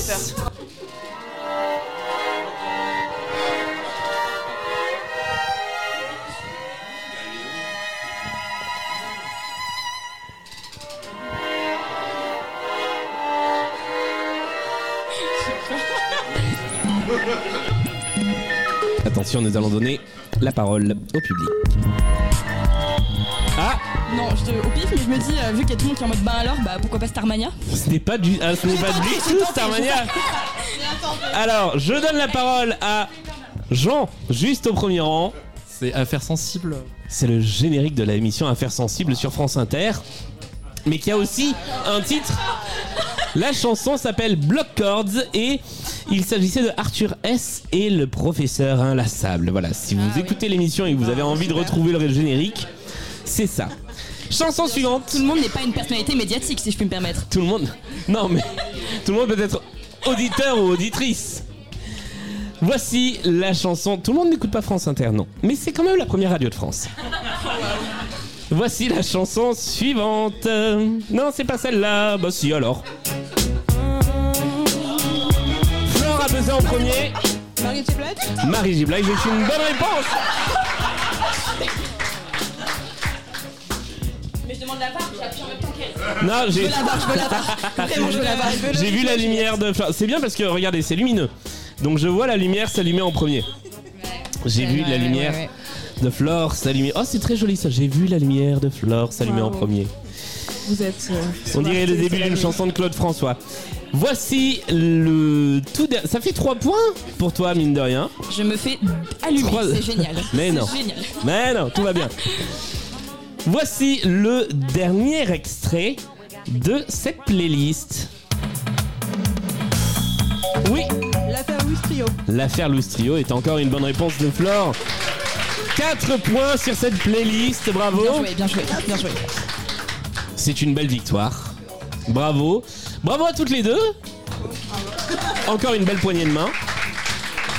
Speaker 1: Attention, nous allons donner la parole au public. Ah,
Speaker 18: Non, je te, au pif, mais je me dis, euh, vu qu'il y a tout le monde qui est en mode ben alors, bah pourquoi pas Starmania
Speaker 1: ce n'est pas du, ah, ce n'est pas du tout
Speaker 18: tenté,
Speaker 1: Starmania. Alors, je donne la parole à Jean, juste au premier rang.
Speaker 19: C'est Affaires sensibles.
Speaker 1: C'est le générique de la émission Affaires sensibles sur France Inter, mais qui a aussi un titre. La chanson s'appelle Block Chords et il s'agissait de Arthur S et le professeur inlassable. Voilà, si vous écoutez l'émission et que vous avez envie de retrouver le générique, c'est ça. Chanson suivante.
Speaker 18: Tout le monde n'est pas une personnalité médiatique, si je puis me permettre.
Speaker 1: Tout le monde. Non, mais tout le monde peut être auditeur ou auditrice. Voici la chanson. Tout le monde n'écoute pas France Inter, non. Mais c'est quand même la première radio de France. Voici la chanson suivante. Non, c'est pas celle-là. Bah si alors. premier
Speaker 17: Marie J.
Speaker 1: Marie J. Blige est une bonne réponse Mais je
Speaker 18: demande la barre, j'appuie en même temps qu'elle.
Speaker 1: Non, j'ai.
Speaker 18: La barre, la barre.
Speaker 1: J'ai vu la lumière de. C'est bien parce que regardez, c'est lumineux. Donc je vois la lumière s'allumer en premier. J'ai vu la lumière de Flore s'allumer. Oh, c'est très joli ça. J'ai vu la lumière de Flore s'allumer en premier.
Speaker 17: Vous êtes. euh,
Speaker 1: On dirait le début d'une chanson de Claude François. Voici le tout. der- Ça fait 3 points pour toi, mine de rien.
Speaker 18: Je me fais allumer, c'est génial.
Speaker 1: Mais non.
Speaker 18: génial.
Speaker 1: Mais non, tout va bien. Voici le dernier extrait de cette playlist. Oui,
Speaker 17: L'affaire Louis Trio.
Speaker 1: l'affaire Lustrio est encore une bonne réponse de Flore. 4 points sur cette playlist, bravo.
Speaker 18: Bien joué, bien joué, bien joué.
Speaker 1: C'est une belle victoire. Bravo. Bravo à toutes les deux. Encore une belle poignée de main.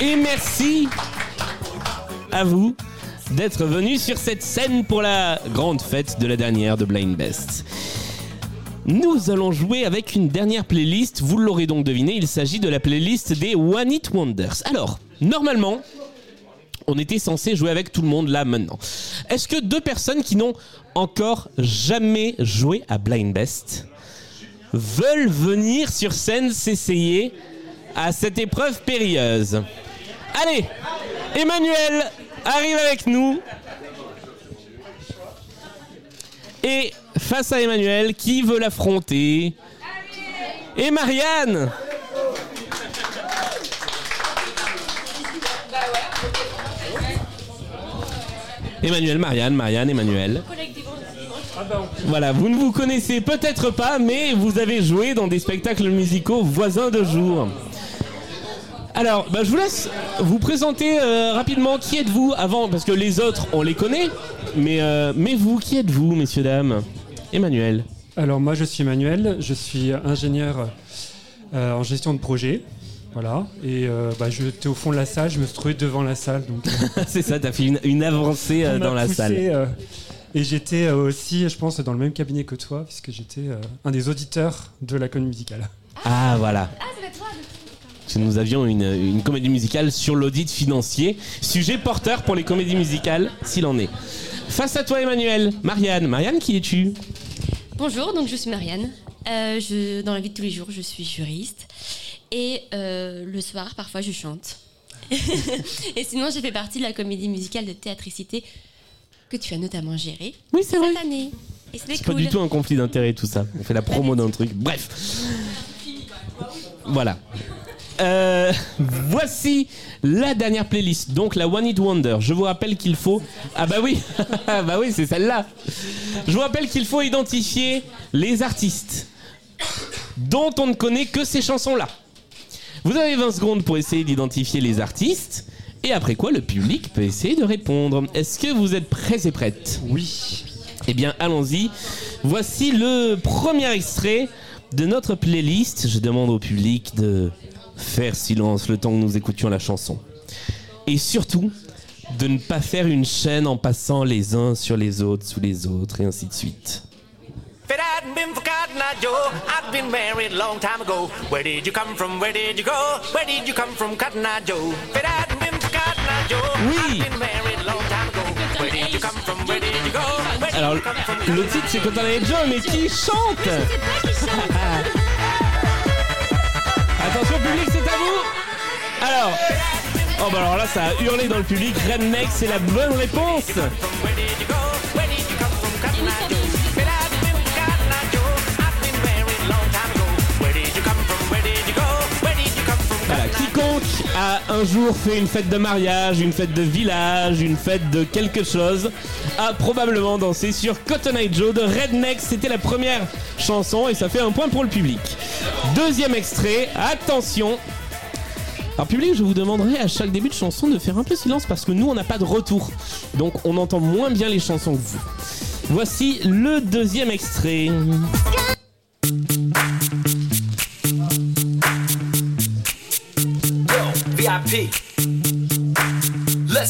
Speaker 1: Et merci à vous d'être venus sur cette scène pour la grande fête de la dernière de Blind Best. Nous allons jouer avec une dernière playlist. Vous l'aurez donc deviné, il s'agit de la playlist des One It Wonders. Alors, normalement, on était censé jouer avec tout le monde là maintenant. Est-ce que deux personnes qui n'ont encore jamais joué à Blind Best veulent venir sur scène s'essayer à cette épreuve périlleuse Allez, Emmanuel arrive avec nous. Et face à Emmanuel, qui veut l'affronter? Et Marianne Emmanuel, Marianne, Marianne, Emmanuel. Voilà, vous ne vous connaissez peut-être pas, mais vous avez joué dans des spectacles musicaux voisins de jour. Alors, bah, je vous laisse vous présenter euh, rapidement qui êtes-vous avant, parce que les autres, on les connaît, mais, euh, mais vous, qui êtes-vous, messieurs, dames? Emmanuel.
Speaker 19: Alors moi je suis Emmanuel, je suis ingénieur euh, en gestion de projet. Voilà, et euh, bah, j'étais au fond de la salle, je me suis trouvé devant la salle. Euh,
Speaker 1: C'est ça, t'as fait une, une avancée euh, dans la
Speaker 19: poussé,
Speaker 1: salle.
Speaker 19: Et j'étais euh, aussi, je pense, dans le même cabinet que toi, puisque j'étais euh, un des auditeurs de la comédie musicale.
Speaker 1: Ah, voilà. Parce que Nous avions une, une comédie musicale sur l'audit financier, sujet porteur pour les comédies musicales, s'il en est. Face à toi, Emmanuel. Marianne. Marianne, qui es-tu?
Speaker 20: Bonjour, donc je suis Marianne. Euh, je, dans la vie de tous les jours, je suis juriste. Et euh, le soir, parfois, je chante. et sinon, j'ai fait partie de la comédie musicale de théâtricité que tu as notamment gérée
Speaker 1: oui, c'est
Speaker 20: cette année. Et c'était
Speaker 1: C'est
Speaker 20: cool.
Speaker 1: pas du tout un conflit d'intérêt tout ça. On fait la promo d'un truc. Bref. Voilà. Euh, voici la dernière playlist, donc la One It Wonder. Je vous rappelle qu'il faut. Ah bah oui, bah oui, c'est celle-là. Je vous rappelle qu'il faut identifier les artistes dont on ne connaît que ces chansons-là. Vous avez 20 secondes pour essayer d'identifier les artistes. Et après quoi, le public peut essayer de répondre. Est-ce que vous êtes prêts et prêtes?
Speaker 19: Oui.
Speaker 1: Eh bien, allons-y. Voici le premier extrait de notre playlist. Je demande au public de faire silence le temps que nous écoutions la chanson. Et surtout, de ne pas faire une chaîne en passant les uns sur les autres, sous les autres, et ainsi de suite.
Speaker 13: If it hadn't been for Cotton Eye Joe, I'd been married a long time ago. Where did you come from? Where did you go? Where did you come from, Cotton Eye Joe? If it hadn't did
Speaker 1: Alors,
Speaker 13: you come from?
Speaker 1: le titre c'est Cotton Eye Joe, mais qui chante Attention public, c'est à vous Alors, oh bah alors là ça a hurlé dans le public. Redneck, c'est la bonne réponse. A un jour fait une fête de mariage, une fête de village, une fête de quelque chose, a probablement dansé sur Cotton Eye Joe de Redneck. C'était la première chanson et ça fait un point pour le public. Deuxième extrait, attention. Alors public, je vous demanderai à chaque début de chanson de faire un peu silence parce que nous on n'a pas de retour. Donc on entend moins bien les chansons que vous. Voici le deuxième extrait.
Speaker 13: Let's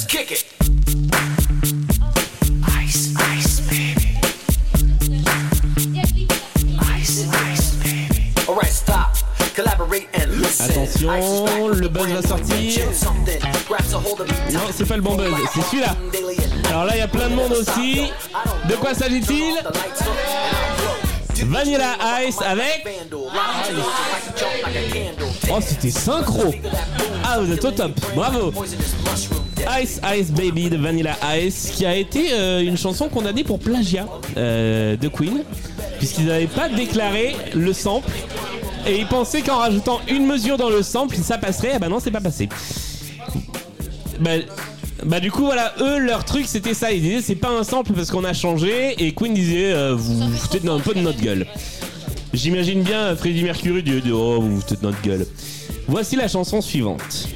Speaker 13: kick it. Ice, ice, baby. Ice, ice, baby. Alright, stop. Collaborate and listen.
Speaker 1: Attention. Attention, le buzz va sortir. Non, c'est pas le bon buzz, c'est celui-là. Alors là, il y a plein de monde aussi. De quoi s'agit-il Vanilla Ice avec. Oh, c'était synchro. Ah, vous êtes au top. Bravo. Ice Ice Baby de Vanilla Ice, qui a été euh, une chanson condamnée pour plagiat euh, de Queen, puisqu'ils n'avaient pas déclaré le sample. Et ils pensaient qu'en rajoutant une mesure dans le sample, ça passerait. Ah bah non, c'est pas passé. Bah, bah du coup voilà, eux leur truc c'était ça, ils disaient c'est pas un sample parce qu'on a changé et Queen disait euh, vous vous foutez un peu de notre gueule. J'imagine bien Freddie Mercury dire oh vous vous notre gueule. Voici la chanson suivante.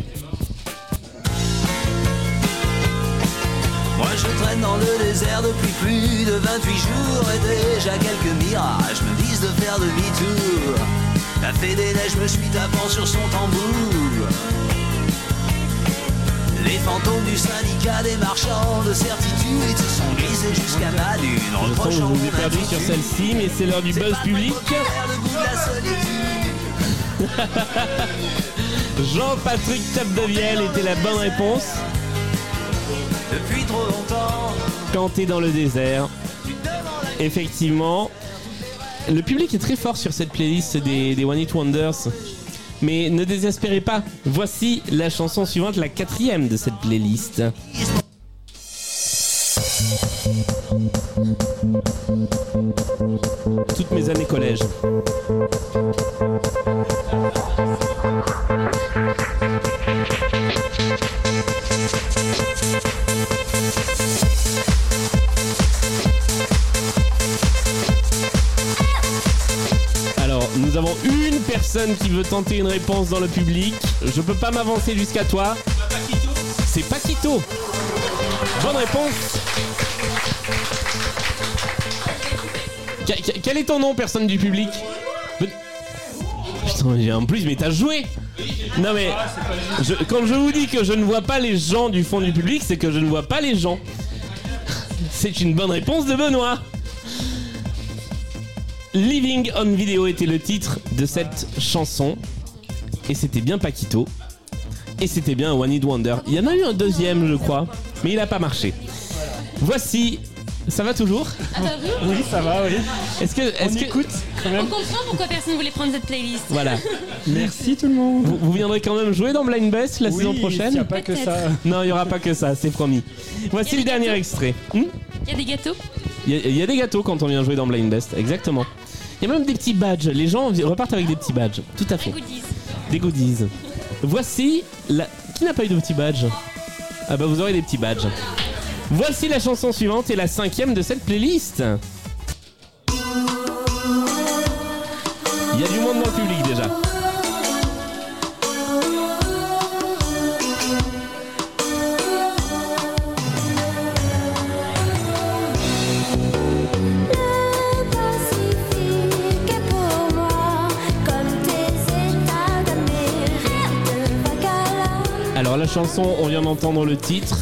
Speaker 3: Moi je traîne dans le désert depuis plus de 28 jours et déjà quelques mirages me disent de faire demi-tour. La fée des neiges me suit tapant sur son tambour. Les fantômes du syndicat des marchands de certitude se sont glissés jusqu'à ma lune, reprochant
Speaker 1: vous perdu sur celle-ci, mais c'est l'heure du buzz public. Jean-Patrick Capdevielle était la bonne réponse.
Speaker 3: Depuis trop longtemps.
Speaker 1: Quand t'es dans le désert. Effectivement. Le public est très fort sur cette playlist des, des One Hit Wonders. Mais ne désespérez pas. Voici la chanson suivante, la quatrième de cette playlist. Toutes mes années collège. Nous avons une personne qui veut tenter une réponse dans le public. Je peux pas m'avancer jusqu'à toi. C'est Paquito. Bonne réponse. Qu- qu- Quel est ton nom, personne du public? Putain, en plus, mais t'as joué Non mais, quand je vous dis que je ne vois pas les gens du fond du public, c'est que je ne vois pas les gens. C'est une bonne réponse de Benoît. Living on Video était le titre de cette chanson. Et c'était bien Paquito. Et c'était bien One Hit Wonder. Il y en a eu un deuxième, je crois. Mais il n'a pas marché. Voici. Ça va toujours
Speaker 20: Ah bah oui.
Speaker 8: Oui, ça va, oui.
Speaker 1: Est-ce que. Est-ce que...
Speaker 8: écoute quand
Speaker 20: On
Speaker 8: même.
Speaker 20: comprend pourquoi personne ne voulait prendre cette playlist.
Speaker 1: Voilà.
Speaker 8: Merci tout le monde.
Speaker 1: Vous, vous viendrez quand même jouer dans Blind Best la
Speaker 8: Oui,
Speaker 1: saison prochaine
Speaker 8: s'il y a pas que ça.
Speaker 1: Non, il n'y aura pas que ça, c'est promis. Voici le dernier extrait. Hmm
Speaker 20: Il y a des gâteaux
Speaker 1: Il y, a- il y a des gâteaux quand on vient jouer dans Blind Best, exactement. Il y a même des petits badges. Les gens repartent avec des petits badges. Tout à fait.
Speaker 20: goodies.
Speaker 1: Des goodies. Voici la. Qui n'a pas eu de petits badges Ah bah vous aurez des petits badges. Voici la chanson suivante et la cinquième de cette playlist. Il y a du monde dans le public déjà. Chanson, on vient d'entendre le titre.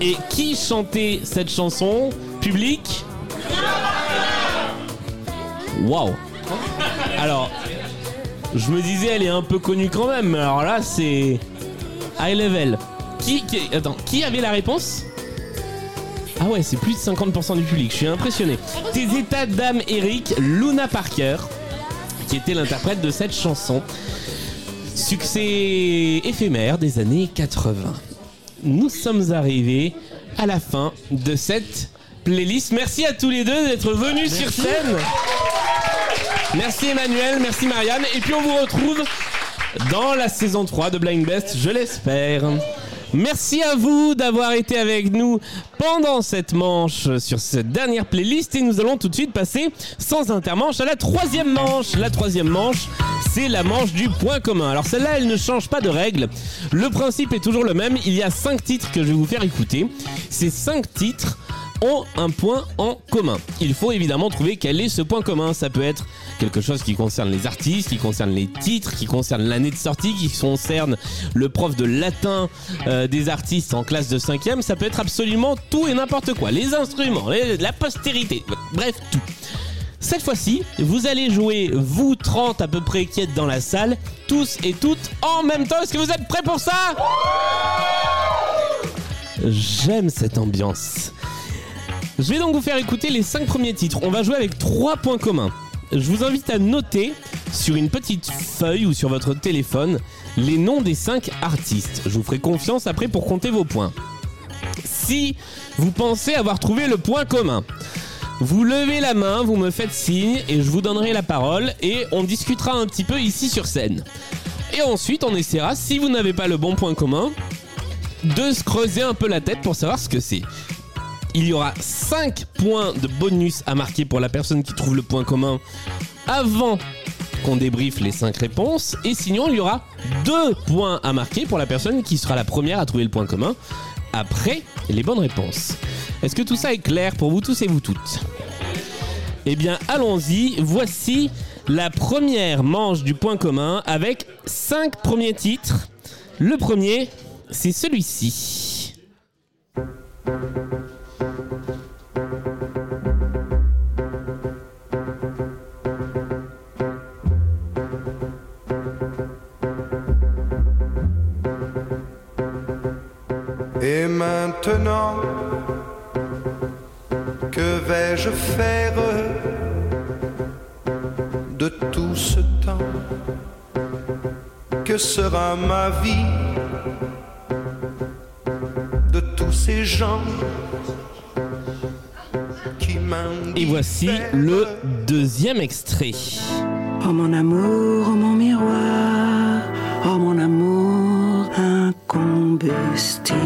Speaker 1: Et qui chantait cette chanson Public Waouh Alors, je me disais, elle est un peu connue quand même. mais Alors là, c'est high level. Qui, qui- qui avait la réponse Ah ouais, c'est plus de 50% du public. Je suis impressionné. Tes états d'âme, Eric, Luna Parker, qui était l'interprète de cette chanson. Succès éphémère des années 80. Nous sommes arrivés à la fin de cette playlist. Merci à tous les deux d'être venus sur scène. Merci Emmanuel, merci Marianne. Et puis on vous retrouve dans la saison 3 de Blind Best, je l'espère. Merci à vous d'avoir été avec nous pendant cette manche sur cette dernière playlist et nous allons tout de suite passer sans intermanche à la troisième manche. La troisième manche, c'est la manche du point commun. Alors celle-là, elle ne change pas de règle. Le principe est toujours le même. Il y a cinq titres que je vais vous faire écouter. Ces cinq titres ont un point en commun. Il faut évidemment trouver quel est ce point commun. Ça peut être quelque chose qui concerne les artistes, qui concerne les titres, qui concerne l'année de sortie, qui concerne le prof de latin euh, des artistes en classe de 5 Ça peut être absolument tout et n'importe quoi. Les instruments, la postérité, bref, tout. Cette fois-ci, vous allez jouer, vous 30 à peu près qui êtes dans la salle, tous et toutes en même temps. Est-ce que vous êtes prêts pour ça? J'aime cette ambiance. Je vais donc vous faire écouter les 5 premiers titres. On va jouer avec 3 points communs. Je vous invite à noter sur une petite feuille ou sur votre téléphone les noms des 5 artistes. Je vous ferai confiance après pour compter vos points. Si vous pensez avoir trouvé le point commun, vous levez la main, vous me faites signe et je vous donnerai la parole et on discutera un petit peu ici sur scène. Et ensuite, on essaiera, si vous n'avez pas le bon point commun, de se creuser un peu la tête pour savoir ce que c'est. Il y aura 5 points de bonus à marquer pour la personne qui trouve le point commun avant qu'on débriefe les 5 réponses. Et sinon, il y aura 2 points à marquer pour la personne qui sera la première à trouver le point commun après les bonnes réponses. Est-ce que tout ça est clair pour vous tous et vous toutes? Eh bien, allons-y. Voici la première manche du point commun avec 5 premiers titres. Le premier, c'est celui-ci.
Speaker 21: Et maintenant, que vais-je faire de tout ce temps Que sera ma vie de tous ces gens
Speaker 1: Et voici le deuxième extrait.
Speaker 22: Oh mon amour, oh mon miroir, oh mon amour incombustible.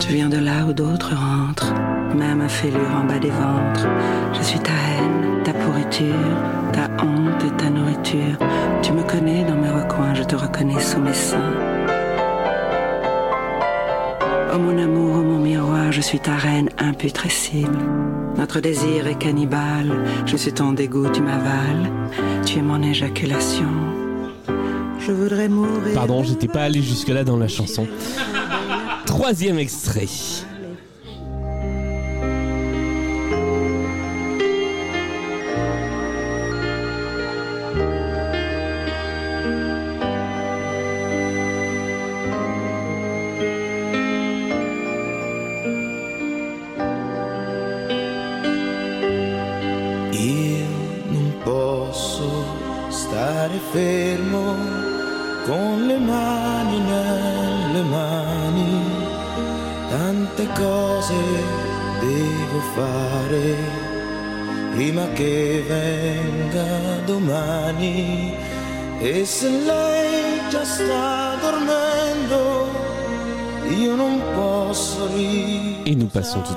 Speaker 22: Tu viens de là où d'autres rentrent, même un fêlure en bas des ventres. Je suis ta haine, ta pourriture, ta honte et ta nourriture. Tu me connais dans mes recoins, je te reconnais sous mes seins. Oh mon amour, oh mon miroir, je suis ta reine imputrescible. Notre désir est cannibale, je suis ton dégoût, tu m'avales. Tu es mon éjaculation. Je voudrais mourir.
Speaker 1: Pardon, j'étais pas allé jusque-là dans la chanson. Troisième extrait.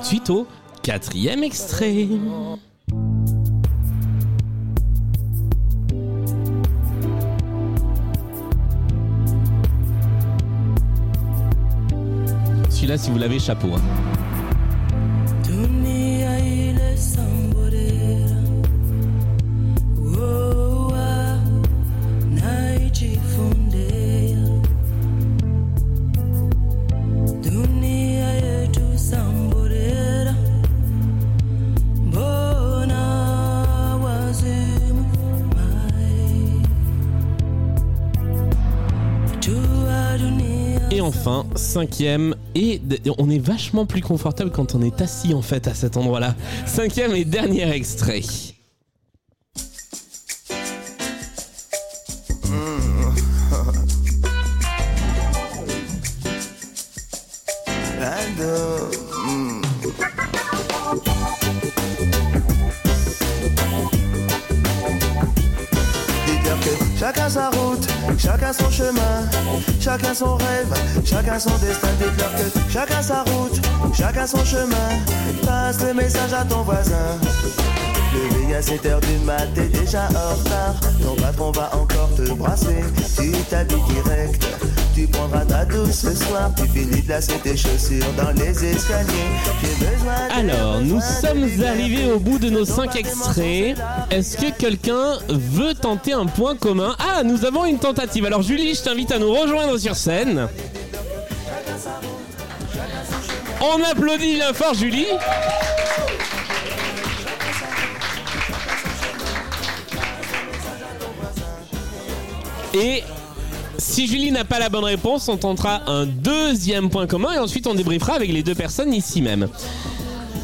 Speaker 1: Suite au quatrième extrait. Celui-là, si vous l'avez, chapeau. hein. Cinquième, et on est vachement plus confortable quand on est assis en fait à cet endroit-là. Cinquième et dernier extrait.
Speaker 21: Route, chacun son chemin, chacun son rêve, chacun son destin. Dites-leur que chacun sa route, chacun son chemin. Passe le message à ton voisin. Levé à 7 heures du mat, t'es déjà en retard. Ton patron va encore te brasser. Tu t'habilles direct. Tu prendras ta douce ce soir. Tu finis de lasser tes chaussures dans les escaliers.
Speaker 1: Alors, nous sommes arrivés au bout de nos cinq extraits. Est-ce que quelqu'un veut tenter un point commun? Ah, nous avons une tentative. Alors, Julie, je t'invite à nous rejoindre sur scène. On applaudit bien fort Julie. Et si Julie n'a pas la bonne réponse, on tentera un deuxième point commun et ensuite on débriefera avec les deux personnes ici même.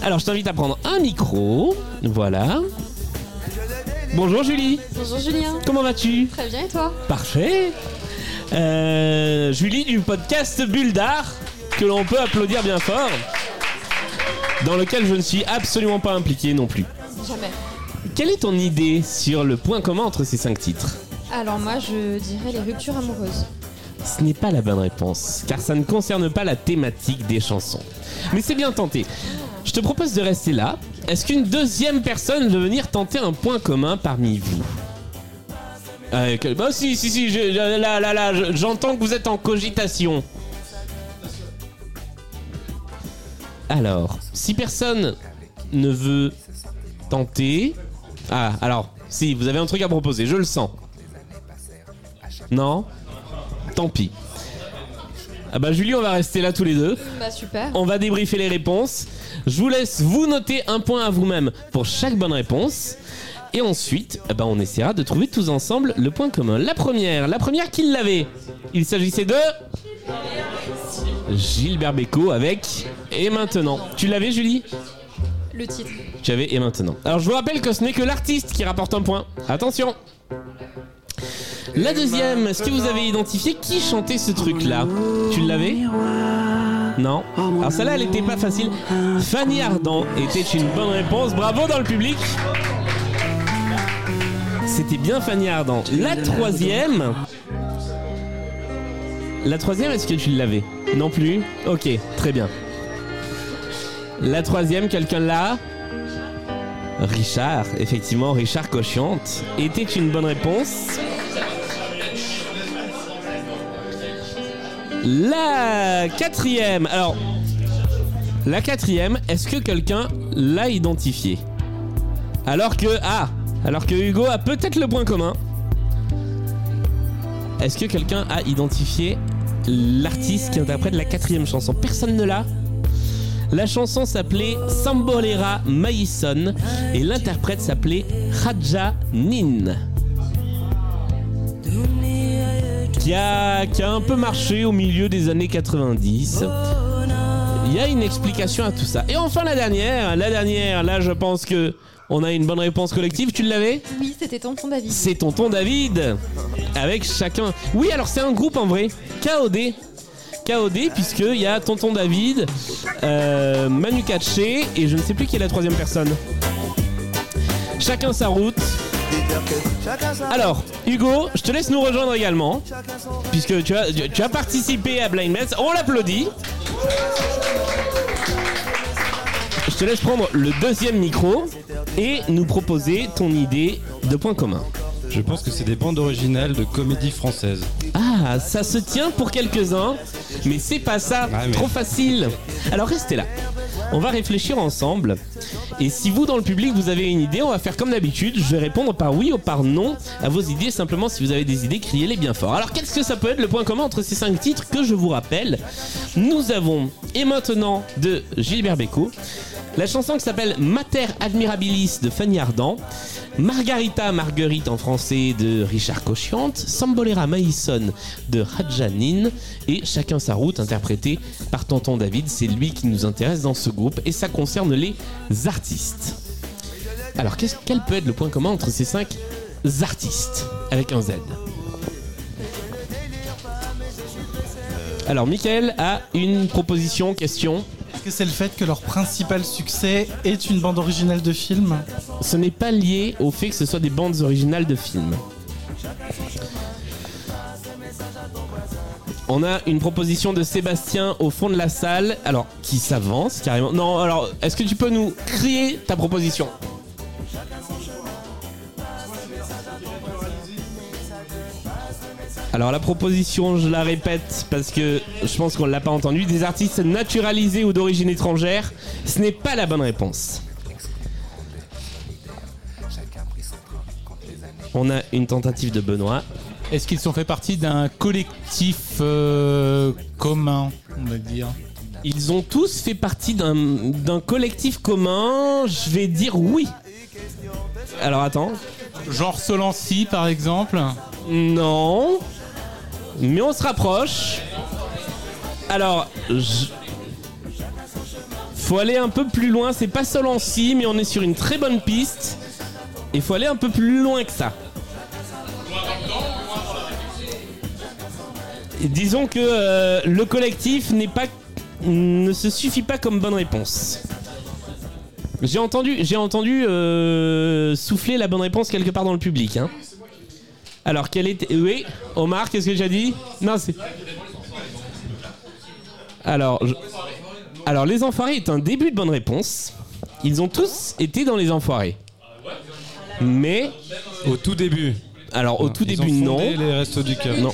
Speaker 1: Alors je t'invite à prendre un micro. Voilà. Bonjour Julie.
Speaker 23: Bonjour Julien.
Speaker 1: Comment vas-tu?
Speaker 23: Très bien et toi?
Speaker 1: Parfait. Euh, Julie du podcast Bulle d'Art, que l'on peut applaudir bien fort, dans lequel je ne suis absolument pas impliqué non plus.
Speaker 23: Jamais.
Speaker 1: Quelle est ton idée sur le point commun entre ces cinq titres?
Speaker 23: Alors moi je dirais les ruptures amoureuses.
Speaker 1: Ce n'est pas la bonne réponse, car ça ne concerne pas la thématique des chansons. Mais c'est bien tenté. Je te propose de rester là. Est-ce qu'une deuxième personne veut venir tenter un point commun parmi vous Euh, que- Bah si, si, si, je- je- là, là, là, je- j'entends que vous êtes en cogitation. Alors, si personne ne veut tenter... Ah, alors, si, vous avez un truc à proposer, je le sens. Non? Tant pis. Ah bah Julie, on va rester là tous les deux.
Speaker 23: Bah super.
Speaker 1: On va débriefer les réponses. Je vous laisse vous noter un point à vous-même pour chaque bonne réponse. Et ensuite, eh ben, on essaiera de trouver tous ensemble le point commun. La première, la première qui l'avait. Il s'agissait de Gilbert Bécaud avec Et maintenant. Tu l'avais Julie?
Speaker 23: Le titre.
Speaker 1: Tu avais Et maintenant. Alors je vous rappelle que ce n'est que l'artiste qui rapporte un point. Attention La deuxième, est-ce que vous avez identifié qui chantait ce truc-là Tu l'avais Non Alors celle-là, elle était pas facile. Fanny Ardant était une bonne réponse. Bravo dans le public C'était bien Fanny Ardant. La troisième... La troisième, est-ce que tu l'avais Non plus Ok, très bien. La troisième, quelqu'un l'a Richard, effectivement, Richard Cochiante était une bonne réponse. La quatrième, alors, la quatrième, est-ce que quelqu'un l'a identifié Alors que, ah, alors que Hugo a peut-être le point commun. Est-ce que quelqu'un a identifié l'artiste qui interprète la quatrième chanson? Personne ne l'a la chanson s'appelait Sambolera Maïson et l'interprète s'appelait Raja Nin. Qui a, qui a un peu marché au milieu des années 90. Il y a une explication à tout ça. Et enfin la dernière, la dernière, là je pense que on a une bonne réponse collective. Tu l'avais?
Speaker 23: Oui, c'était Tonton David.
Speaker 1: C'est Tonton David avec chacun. Oui, alors c'est un groupe en vrai. KOD. KOD, puisqu'il y a Tonton David, euh, Manu Katché et je ne sais plus qui est la troisième personne. Chacun sa route. Alors, Hugo, je te laisse nous rejoindre également, puisque tu as, tu as participé à Blind Mess. On l'applaudit. Je te laisse prendre le deuxième micro et nous proposer ton idée de point commun.
Speaker 24: Je pense que c'est des bandes originales de comédie française.
Speaker 1: Ah, ça se tient pour quelques-uns, mais c'est pas ça,
Speaker 24: mais-
Speaker 1: trop facile. Alors restez là. On va réfléchir ensemble. Et si vous, dans le public, vous avez une idée, on va faire comme d'habitude. Je vais répondre par oui ou par non à vos idées. Simplement, si vous avez des idées, criez-les bien fort. Alors, qu'est-ce que ça peut être le point commun entre ces cinq titres que je vous rappelle? Nous avons Et maintenant de Gilbert Bécaud. La chanson qui s'appelle Mater Admirabilis de Fanny Ardant. Margarita Marguerite en français de Richard Cochiante. Sambolera Maïson de Rajanin. Et Chacun sa route interprété par Tonton David. C'est lui qui nous intéresse dans ce groupe. Et ça concerne les artistes. Alors, qu'est-ce- quel peut être le point commun entre ces cinq artistes Avec un Z? Alors, Michael a une proposition, question.
Speaker 9: Est-ce que c'est le fait que leur principal succès est une bande originale de film
Speaker 1: Ce n'est pas lié au fait que ce soit des bandes originales de films. On a une proposition de Sébastien au fond de la salle, alors qui s'avance carrément. Non, alors est-ce que tu peux nous crier ta proposition? Alors la proposition, je la répète parce que je pense qu'on ne l'a pas entendu, des artistes naturalisés ou d'origine étrangère, ce n'est pas la bonne réponse. On a une tentative de Benoît.
Speaker 25: Est-ce qu'ils sont fait partie d'un collectif euh, commun, on va dire?
Speaker 1: Ils ont tous fait partie d'un collectif commun. Je vais dire oui. Alors attends.
Speaker 9: Genre Solancy par exemple?
Speaker 1: Non. Mais on se rapproche. Alors, je- faut aller un peu plus loin. C'est pas Solancy, mais on est sur une très bonne piste. Il faut aller un peu plus loin que ça. Disons que euh, le collectif n'est pas, ne se suffit pas comme bonne réponse. J'ai entendu, j'ai entendu euh, souffler la bonne réponse quelque part dans le public. hein. Alors, quelle était. Oui, Omar, qu'est-ce que j'ai dit Non, c'est. Alors, je- Alors, Les Enfoirés est un début de bonne réponse. Ils ont tous été dans Les Enfoirés. Mais.
Speaker 24: Au tout début.
Speaker 1: Alors, au tout
Speaker 24: Ils
Speaker 1: début,
Speaker 24: ont
Speaker 1: non.
Speaker 24: fondé les Restos du Cœur.
Speaker 1: Non.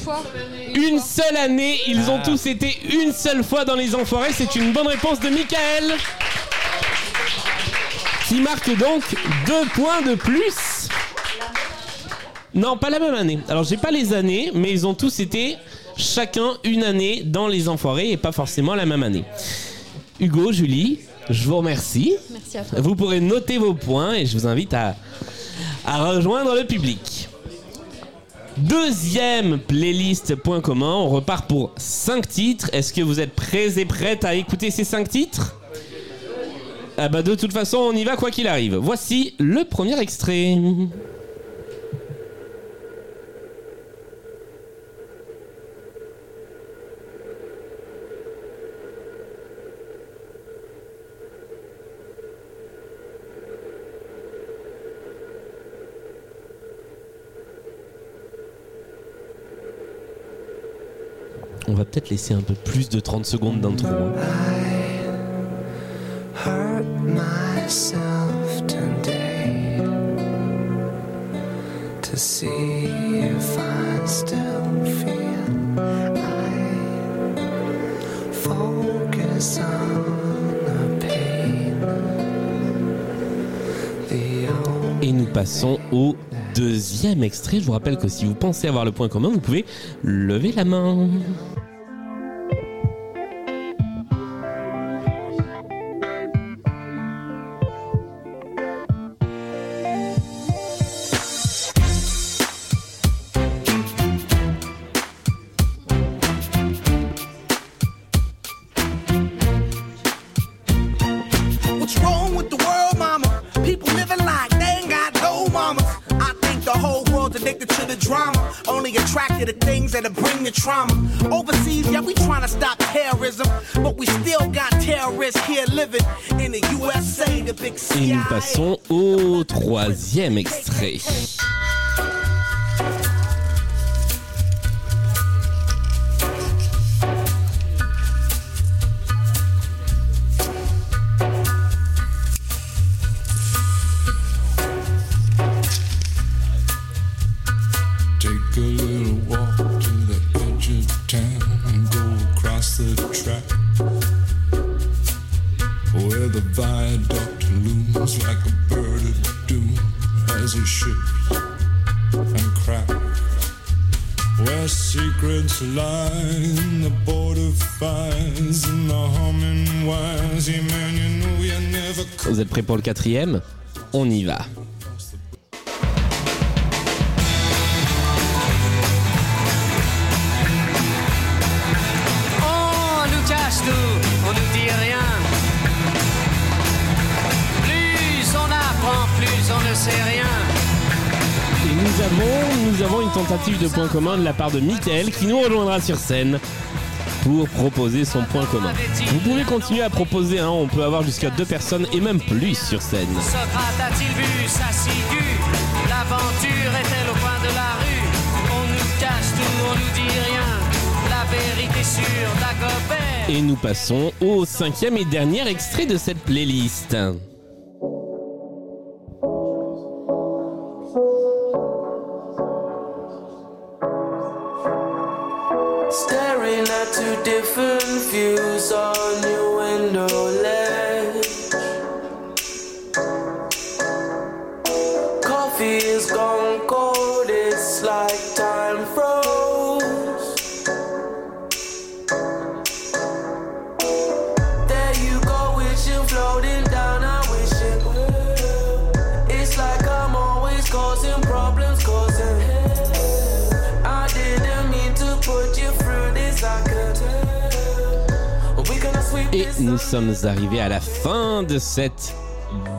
Speaker 1: Une seule année, ils ont
Speaker 24: Ah.
Speaker 1: tous été une seule fois dans Les Enfoirés. C'est une bonne réponse de Michael. Qui marque donc deux points de plus. Non, pas la même année. Alors, j'ai pas les années, mais ils ont tous été chacun une année dans Les Enfoirés et pas forcément la même année. Hugo, Julie, je vous remercie.
Speaker 23: Merci à toi.
Speaker 1: Vous pourrez noter vos points et je vous invite à, à rejoindre le public. Deuxième playlist point commun, on repart pour 5 titres. Est-ce que vous êtes prêts et prêtes à écouter ces 5 titres? Ah bah de toute façon on y va quoi qu'il arrive. Voici le premier extrait. Va peut-être laisser un peu plus de 30 secondes d'intro. hein. Et nous passons au deuxième extrait. Je vous rappelle que si vous pensez avoir le point commun, vous pouvez lever la main. Troisième extrait. Quatrième On y va.
Speaker 3: On nous cache tout, on nous dit rien. Plus on apprend, plus on ne sait rien.
Speaker 1: Et nous avons, nous avons une tentative de point commun de la part de Michael qui nous rejoindra sur scène pour proposer son point commun. Vous pouvez continuer à proposer, hein, on peut avoir jusqu'à deux personnes et même plus sur scène.
Speaker 3: Socrate a-t-il vu sa ciguë? L'aventure est-elle au coin de la rue? On nous cache tout, on nous dit rien. La vérité sur Dagobert.
Speaker 1: Et nous passons au cinquième et dernier extrait de cette playlist.
Speaker 21: Different views on your
Speaker 1: nous sommes arrivés à la fin de cette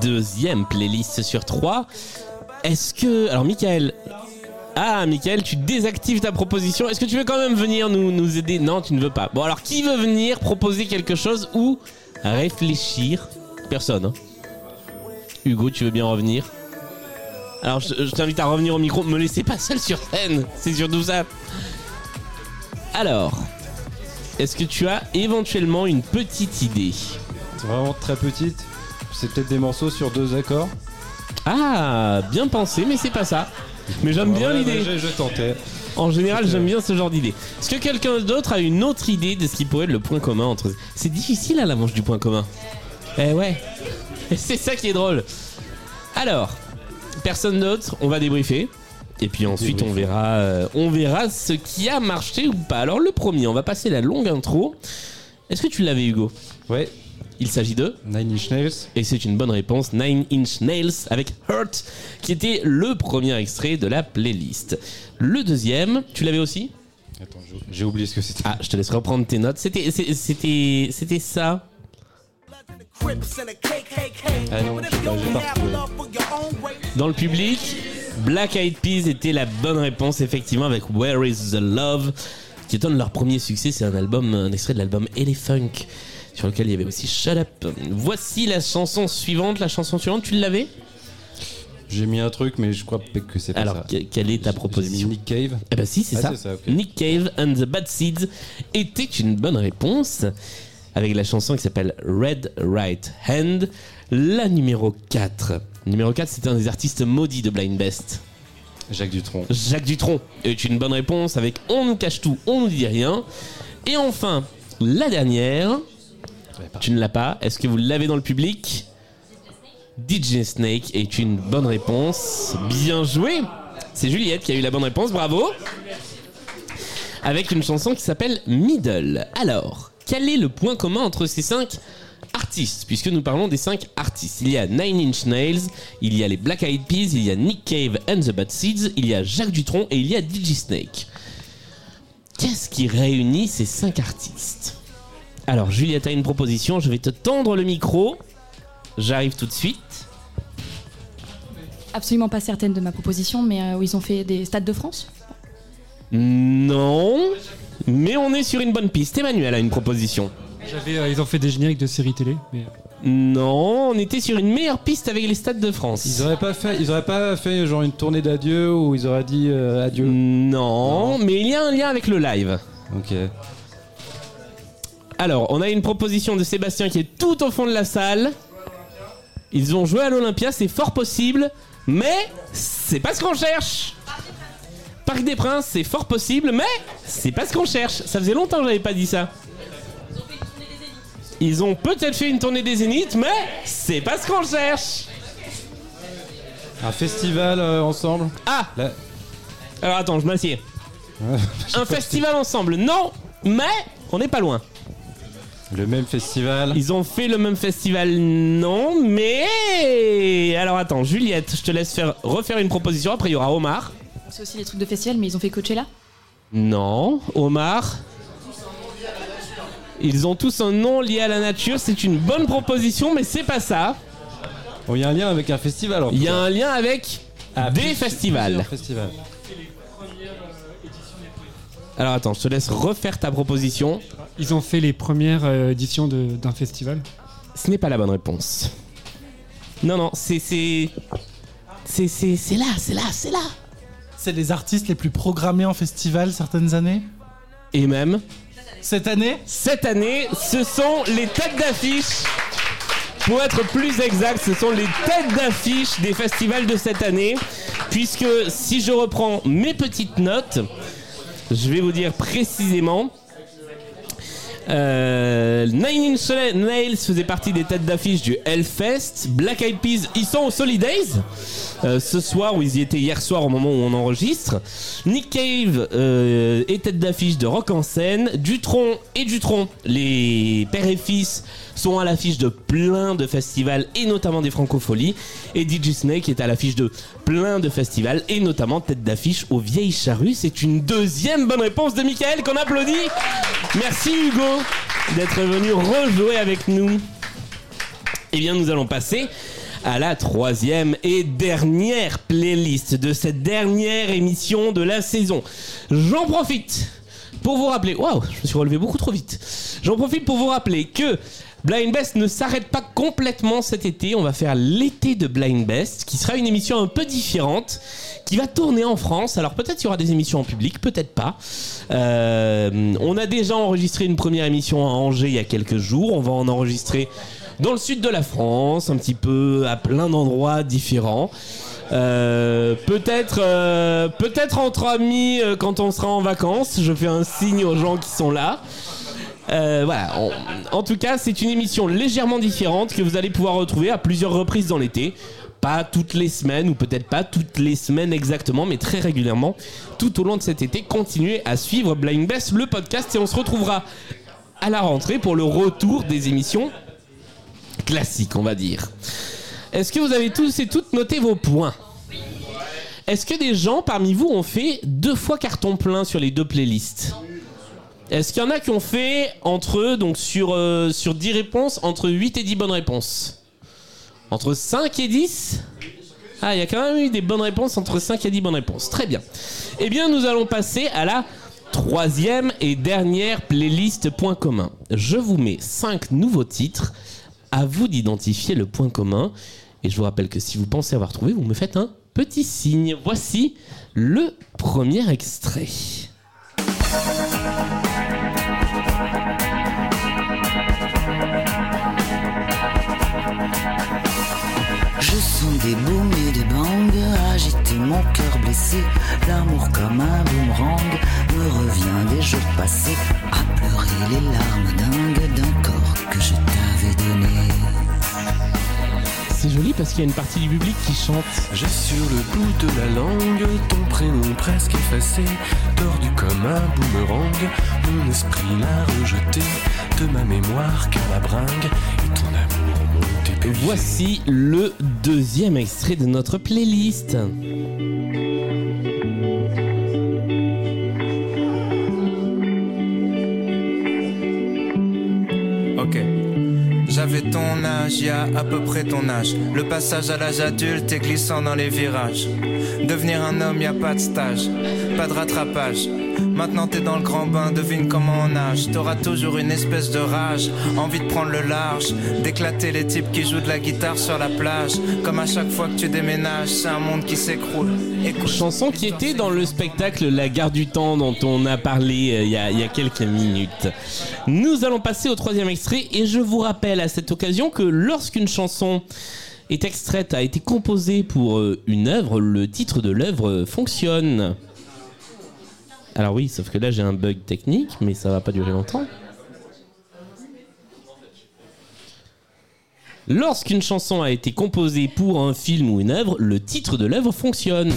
Speaker 1: deuxième playlist sur trois. Est-ce que... Alors Michael... Ah Michael, tu désactives ta proposition. Est-ce que tu veux quand même venir nous, nous aider? Non, tu ne veux pas. Bon alors qui veut venir proposer quelque chose ou réfléchir? Personne. hein. Hugo, tu veux bien revenir? Alors je, je t'invite à revenir au micro. Me laissez pas seul sur scène. C'est surtout ça. Alors, est-ce que tu as éventuellement une petite idée
Speaker 24: C'est vraiment très petite. C'est peut-être des morceaux sur deux accords.
Speaker 1: Ah, bien pensé, mais c'est pas ça. Mais j'aime bien l'idée.
Speaker 24: Je, je tentais.
Speaker 1: En général, j'aime bien ce genre d'idée. Est-ce que quelqu'un d'autre a une autre idée de ce qui pourrait être le point commun entre. C'est difficile à la manche du point commun. Eh ouais. C'est ça qui est drôle. Alors, personne d'autre, on va débriefer. Et puis ensuite, on verra, euh, on verra ce qui a marché ou pas. Alors, le premier, on va passer la longue intro. Est-ce que tu l'avais, Hugo?
Speaker 24: Ouais.
Speaker 1: Il s'agit de
Speaker 24: Nine Inch Nails.
Speaker 1: Et c'est une bonne réponse. Nine Inch Nails avec Hurt, qui était le premier extrait de la playlist. Le deuxième, tu l'avais aussi?
Speaker 24: Attends, j'ai- oublié ce que c'était.
Speaker 1: Ah, je te laisse reprendre tes notes. C'était, c'était, c'était ça.
Speaker 24: Ah non, je sais pas, j'ai pas retrouvé.
Speaker 1: Dans le public, Black Eyed Peas était la bonne réponse, effectivement, avec Where is the Love, qui étonne leur premier succès. C'est un album, un extrait de l'album Elephunk, sur lequel il y avait aussi Shut Up. Voici la chanson suivante. La chanson suivante, tu l'avais?
Speaker 24: J'ai mis un truc, mais je crois que c'est pas
Speaker 1: Alors,
Speaker 24: ça.
Speaker 1: que- quelle est ta proposition?
Speaker 24: Nick Cave.
Speaker 1: Eh ben si, c'est
Speaker 24: Ah,
Speaker 1: ça. Nick Cave and the Bad Seeds était une bonne réponse avec la chanson qui s'appelle Red Right Hand, la numéro 4. Numéro 4, c'était un des artistes maudits de Blind Best.
Speaker 24: Jacques Dutronc.
Speaker 1: Jacques Dutronc est une bonne réponse avec On nous cache tout, on nous dit rien. Et enfin, la dernière, tu ne l'as pas. Est-ce que vous l'avez dans le public? DJ Snake est une bonne réponse. Bien joué. C'est Juliette qui a eu la bonne réponse, bravo. Avec une chanson qui s'appelle Middle. Alors, quel est le point commun entre ces cinq artistes Puisque nous parlons des cinq artistes. Il y a Nine Inch Nails, il y a les Black Eyed Peas, il y a Nick Cave and the Bad Seeds, il y a Jacques Dutronc et il y a DJ Snake. Qu'est-ce qui réunit ces cinq artistes? Alors, Juliette a une proposition, je vais te tendre le micro. J'arrive tout de suite.
Speaker 18: Absolument pas certaine de ma proposition, mais euh, où ils ont fait des stades de France.
Speaker 1: Non, mais on est sur une bonne piste. Emmanuel a une proposition.
Speaker 19: J'avais, euh, ils ont fait des génériques de séries télé, mais
Speaker 1: Non, on était sur une meilleure piste avec les stades de France.
Speaker 24: Ils auraient pas fait, ils auraient pas fait genre une tournée d'adieu où ils auraient dit euh, adieu?
Speaker 1: Non, mais il y a un lien avec le live.
Speaker 24: Ok.
Speaker 1: Alors, on a une proposition de Sébastien qui est tout au fond de la salle. Ils ont joué à l'Olympia, c'est fort possible, mais c'est pas ce qu'on cherche. Parc des Princes, c'est fort possible, mais c'est pas ce qu'on cherche. Ça faisait longtemps que j'avais pas dit ça. Ils ont peut-être fait une tournée des Zéniths, mais c'est pas ce qu'on cherche.
Speaker 24: Un festival euh, ensemble.
Speaker 1: Ah
Speaker 24: Là-
Speaker 1: Alors attends, je m'assieds. Un festival ensemble, non, mais on n'est pas loin.
Speaker 24: Le même festival.
Speaker 1: Ils ont fait le même festival, non, mais. Alors attends, Juliette, je te laisse faire, refaire une proposition. Après, il y aura Omar.
Speaker 18: C'est aussi des trucs de festival, mais ils ont fait Coachella?
Speaker 1: Non, Omar. Ils ont tous un nom lié à la nature. C'est une bonne proposition, mais c'est pas ça.
Speaker 24: Bon, il y a un lien avec un festival. en
Speaker 1: Il y a un lien avec
Speaker 24: Ah,
Speaker 1: des
Speaker 24: plus-
Speaker 1: festivals.
Speaker 24: plusieurs festivals.
Speaker 1: Alors attends, je te laisse refaire ta proposition.
Speaker 19: ils ont fait les premières euh, éditions de- d'un festival.
Speaker 1: Ce n'est pas la bonne réponse. Non, non, c'est. C'est. C'est c'est- c'est là, c'est là, c'est là.
Speaker 9: C'est les artistes les plus programmés en festival certaines années?
Speaker 1: Et même.
Speaker 9: Cette année
Speaker 1: Cette année, ce sont les têtes d'affiche. Pour être plus exact, ce sont les têtes d'affiche des festivals de cette année. Puisque si je reprends mes petites notes, je vais vous dire précisément. Euh, Nine Inch Nails faisait partie des têtes d'affiche du Hellfest. Black Eyed Peas, ils sont au Solidays euh, ce soir, où ils y étaient hier soir au moment où on enregistre. Nick Cave euh, est tête d'affiche de Rock en scène. Dutron et Dutron, les pères et fils, sont à l'affiche de plein de festivals et notamment des francopholies. Et DJ Snake est à l'affiche de plein de festivals et notamment tête d'affiche aux Vieilles Charrues. C'est une deuxième bonne réponse de Michael qu'on applaudit. Merci Hugo. d'être venu rejouer avec nous. Eh bien, nous allons passer à la troisième et dernière playlist de cette dernière émission de la saison. J'en profite pour vous rappeler. Waouh, je me suis relevé beaucoup trop vite. J'en profite pour vous rappeler que. Blind Best ne s'arrête pas complètement cet été. On va faire l'été de Blind Best, qui sera une émission un peu différente, qui va tourner en France. Alors peut-être il y aura des émissions en public, peut-être pas. Euh, on a déjà enregistré une première émission à Angers il y a quelques jours. On va en enregistrer dans le sud de la France, un petit peu à plein d'endroits différents. Euh, peut-être euh, peut-être entre amis euh, quand on sera en vacances. Je fais un signe aux gens qui sont là. Euh, voilà. En, en tout cas, c'est une émission légèrement différente que vous allez pouvoir retrouver à plusieurs reprises dans l'été. Pas toutes les semaines, ou peut-être pas toutes les semaines exactement, mais très régulièrement, tout au long de cet été. Continuez à suivre Blind Best, le podcast, et on se retrouvera à la rentrée pour le retour des émissions classiques, on va dire. Est-ce que vous avez tous et toutes noté vos points? Est-ce que des gens parmi vous ont fait deux fois carton plein sur les deux playlists? Est-ce qu'il y en a qui ont fait entre eux, donc sur, euh, sur 10 réponses, entre 8 et 10 bonnes réponses? Entre 5 et 10 Ah, il y a quand même eu des bonnes réponses entre 5 et 10 bonnes réponses. Très bien. Eh bien, nous allons passer à la troisième et dernière playlist point commun. Je vous mets 5 nouveaux titres. À vous d'identifier le point commun. Et je vous rappelle que si vous pensez avoir trouvé, vous me faites un petit signe. Voici le premier extrait.
Speaker 21: Je sens des booms et des bangs agiter mon cœur blessé. L'amour comme un boomerang me revient des jours passés à pleurer les larmes dingues d'un corps que je donné.
Speaker 1: C'est joli parce qu'il y a une partie du public qui chante.
Speaker 26: J'ai sur le bout de la langue ton prénom presque effacé, tordu comme un boomerang. Mon esprit l'a rejeté de ma mémoire car la bringue et ton amour m'ont épuisé.
Speaker 1: Voici le deuxième extrait de notre playlist.
Speaker 27: Ton âge, y à peu près ton âge. Le passage à l'âge adulte est glissant dans les virages. Devenir un homme, y a pas de stage, pas de rattrapage. Maintenant t'es dans le grand bain, devine comment on nage. T'auras toujours une espèce de rage, envie de prendre le large, d'éclater les types qui jouent de la guitare sur la plage. Comme à chaque fois que tu déménages, c'est un monde qui s'écroule.
Speaker 1: Chanson qui était dans le spectacle La Gare du Temps dont on a parlé euh, il y a, il y a quelques minutes. Nous allons passer au troisième extrait et je vous rappelle à cette occasion que lorsqu'une chanson est extraite, a été composée pour euh, une œuvre, le titre de l'œuvre fonctionne. Alors oui, sauf que là j'ai un bug technique, mais ça va pas durer longtemps. Lorsqu'une chanson a été composée pour un film ou une œuvre, le titre de l'œuvre fonctionne.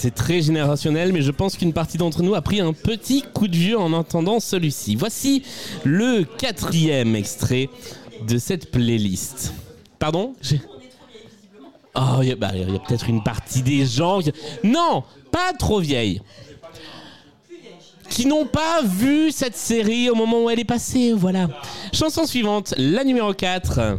Speaker 1: C'est très générationnel, mais je pense qu'une partie d'entre nous a pris un petit coup de vieux en entendant celui-ci. Voici le quatrième extrait de cette playlist. Pardon? Oh, il y a, bah, il y a peut-être une partie des gens. qui- Non, pas trop vieille. Qui n'ont pas vu cette série au moment où elle est passée. Voilà. Chanson suivante, la numéro 4.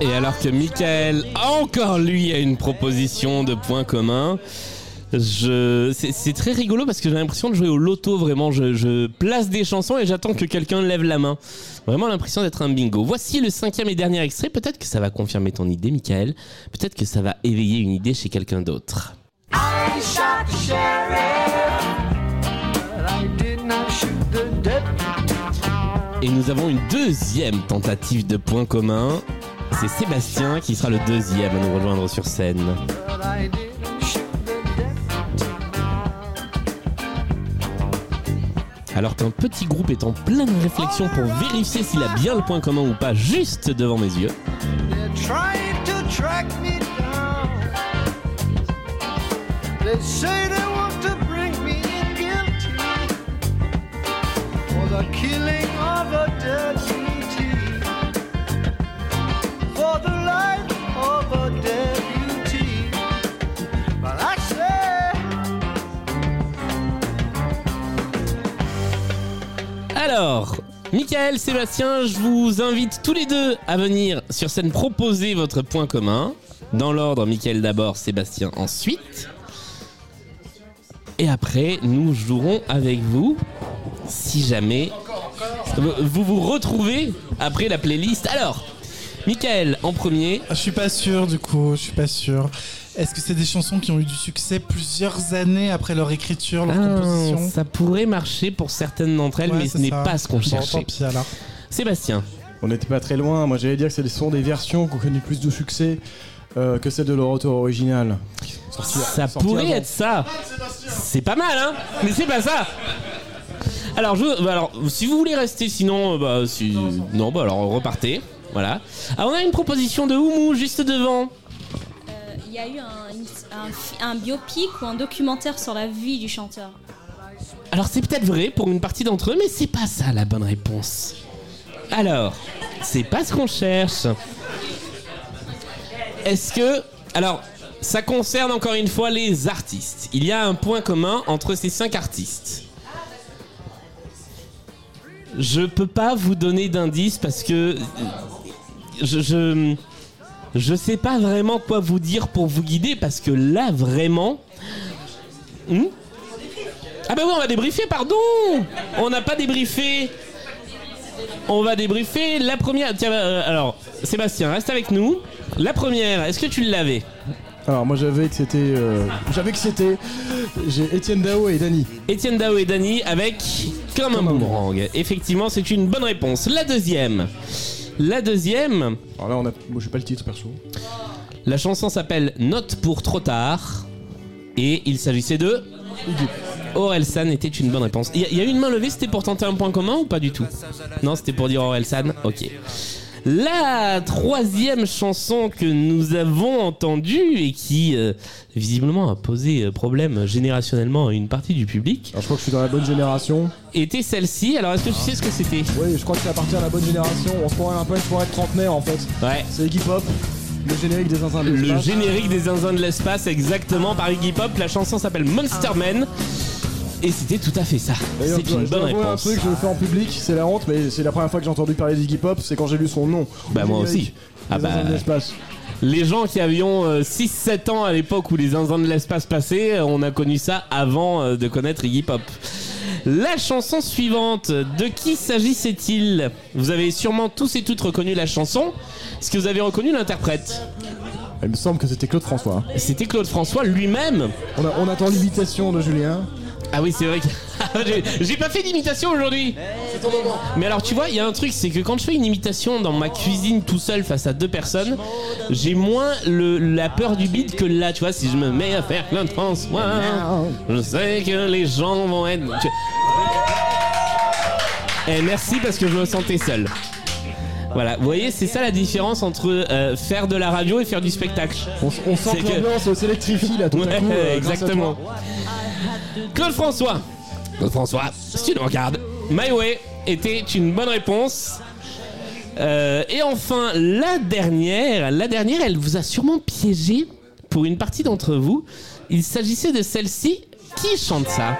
Speaker 1: Et alors que Michael, encore lui, a une proposition de points communs. Je... C'est très rigolo parce que j'ai l'impression de jouer au loto vraiment. Je, je place des chansons et j'attends que quelqu'un lève la main. Vraiment l'impression d'être un bingo. Voici le cinquième et dernier extrait. Peut-être que ça va confirmer ton idée, Michael. Peut-être que ça va éveiller une idée chez quelqu'un d'autre. Et nous avons une deuxième tentative de points communs. C'est Sébastien qui sera le deuxième à nous rejoindre sur scène. Alors qu'un petit groupe est en pleine réflexion pour vérifier s'il a bien le point commun ou pas juste devant mes yeux. Alors, Michael, Sébastien, je vous invite tous les deux à venir sur scène proposer votre point commun. Dans l'ordre, Michael d'abord, Sébastien ensuite. Et après, nous jouerons avec vous si jamais vous vous retrouvez après la playlist. Alors, Michael en premier.
Speaker 9: Je suis pas sûr du coup, je suis pas sûr. Est-ce que c'est des chansons qui ont eu du succès plusieurs années après leur écriture, leur
Speaker 1: Ah,
Speaker 9: composition
Speaker 1: ça pourrait marcher pour certaines d'entre elles,
Speaker 9: Ouais,
Speaker 1: mais ce n'est pas ce qu'on
Speaker 9: Bon,
Speaker 1: cherchait.
Speaker 9: tant pis, alors.
Speaker 1: Sébastien.
Speaker 8: On n'était pas très loin. Moi, j'allais dire que ce sont des versions qui ont connu plus de succès euh, que celles de leur auteur original. Sorti-
Speaker 1: Ça
Speaker 8: sorti
Speaker 1: pourrait
Speaker 8: avant.
Speaker 1: être ça. C'est pas mal, hein Mais c'est pas ça. Alors, je, bah alors, si vous voulez rester, sinon, euh, bah, si, non, bah alors repartez. Voilà. Ah, on a une proposition de Oumou juste devant.
Speaker 28: Il y a eu un, un fi- un biopic ou un documentaire sur la vie du chanteur.
Speaker 1: Alors, c'est peut-être vrai pour une partie d'entre eux, mais c'est pas ça la bonne réponse. Alors, c'est pas ce qu'on cherche. Est-ce que. Alors, ça concerne encore une fois les artistes. Il y a un point commun entre ces cinq artistes. Je peux pas vous donner d'indice parce que. Je, je. Je sais pas vraiment quoi vous dire pour vous guider parce que là, vraiment. Hmm ah bah oui, on va débriefer, pardon On n'a pas débriefé On va débriefer la première... Tiens, euh, alors, Sébastien, reste avec nous. La première, est-ce que tu l'avais
Speaker 8: Alors, moi, j'avais que c'était. euh, j'avais que c'était. J'ai Étienne Dao et Dany.
Speaker 1: Étienne Dao et Dany avec Comme un boomerang. Effectivement, c'est une bonne réponse. La deuxième. La deuxième...
Speaker 8: Alors là, on a. Moi, j'ai pas le titre perso.
Speaker 1: La chanson s'appelle Note pour trop tard. Et il s'agissait de... Orelsan était une bonne réponse. Il y, a- il y a eu une main levée, c'était pour tenter un point commun ou pas du tout? Non, c'était pour dire Orelsan Ok. La troisième chanson que nous avons entendue et qui euh, visiblement a posé euh, problème générationnellement à une partie du public
Speaker 8: Alors, je crois que je suis dans la bonne génération.
Speaker 1: était celle-ci. Alors est-ce que tu sais ce que c'était?
Speaker 8: Oui, je crois que c'est à partir de la bonne génération. On se croirait un peu une soirée de trentenaire en fait.
Speaker 1: Ouais.
Speaker 8: C'est Iggy Pop, le générique des zinzins de
Speaker 1: Le
Speaker 8: l'espace.
Speaker 1: générique des zinzins de l'espace, exactement par Iggy Pop. La chanson s'appelle Monster Man. Et c'était tout à fait ça.
Speaker 8: D'ailleurs,
Speaker 1: C'est
Speaker 8: je-
Speaker 1: une
Speaker 8: je
Speaker 1: bonne
Speaker 8: dois avouer
Speaker 1: réponse.
Speaker 8: un truc, je le fais en public, c'est la honte, mais c'est la première fois que j'ai entendu parler d'Iggy Pop, c'est quand j'ai lu son nom.
Speaker 1: Bah moi aussi. Ah bah.
Speaker 8: l'espace.
Speaker 1: Les gens qui avions 6-7 ans à l'époque où les zinzins de l'espace passaient, euh, on a connu ça avant euh, de connaître Iggy Pop. La chanson suivante, de qui s'agissait-il? Vous avez sûrement tous et toutes reconnu la chanson. Est-ce que vous avez reconnu l'interprète?
Speaker 8: Il me semble que c'était Claude François.
Speaker 1: C'était Claude François lui-même.
Speaker 8: On, a- on attend l'imitation de Julien.
Speaker 1: Ah oui, c'est vrai que J'ai- pas fait d'imitation aujourd'hui. Mais alors tu vois, il y a un truc, c'est que quand je fais une imitation dans ma cuisine tout seul face à deux personnes, j'ai moins le- la peur du bide que là, tu vois, si je me mets à faire Claude François, je sais que les gens vont être... Tu- Eh merci parce que je me sentais seul. Voilà, vous voyez, c'est ça la différence entre euh, faire de la radio et faire du spectacle.
Speaker 8: On, on sent que l'ambiance s'électrifie là tout à
Speaker 1: Ouais,
Speaker 8: coup. euh, grâce à
Speaker 1: exactement. Claude François. Claude François, si tu nous regardes, My Way était une bonne réponse. Euh, et enfin, la dernière, la dernière, elle vous a sûrement piégé pour une partie d'entre vous. Il s'agissait de celle-ci qui chante ça?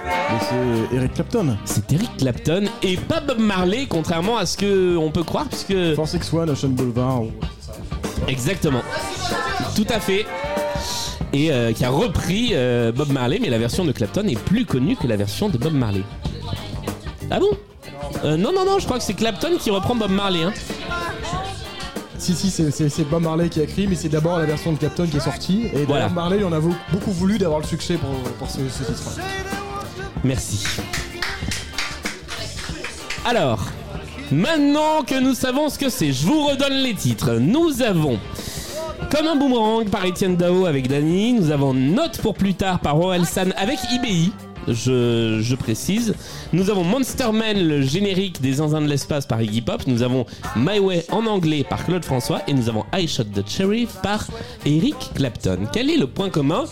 Speaker 8: C'est Eric Clapton.
Speaker 1: C'est Eric Clapton et pas Bob Marley, contrairement à ce que on peut croire, puisque.
Speaker 8: Force X1, Ocean Boulevard. ou-
Speaker 1: Exactement. Tout à fait. Et euh, qui a repris euh, Bob Marley, mais la version de Clapton est plus connue que la version de Bob Marley. Ah bon? Euh, Non, non, non, je crois que c'est Clapton qui reprend Bob Marley. Hein.
Speaker 8: Si, si, c'est- Bob Marley qui a écrit, mais c'est d'abord la version de Clapton qui est sortie. Et
Speaker 1: Voilà.
Speaker 8: Bob Marley, il en a beaucoup voulu d'avoir le succès pour, pour ce, ce titre.
Speaker 1: Merci. Alors, maintenant que nous savons ce que c'est, je vous redonne les titres. Nous avons Comme un boomerang par Etienne Dao avec Dany. Nous avons Note pour plus tard par Orelsan avec IBI. Je, précise. Nous avons Monster Man, le générique des Zinzins de l'espace par Iggy Pop. Nous avons My Way en anglais par Claude François. Et nous avons I Shot the Sheriff par Eric Clapton. Quel est le point commun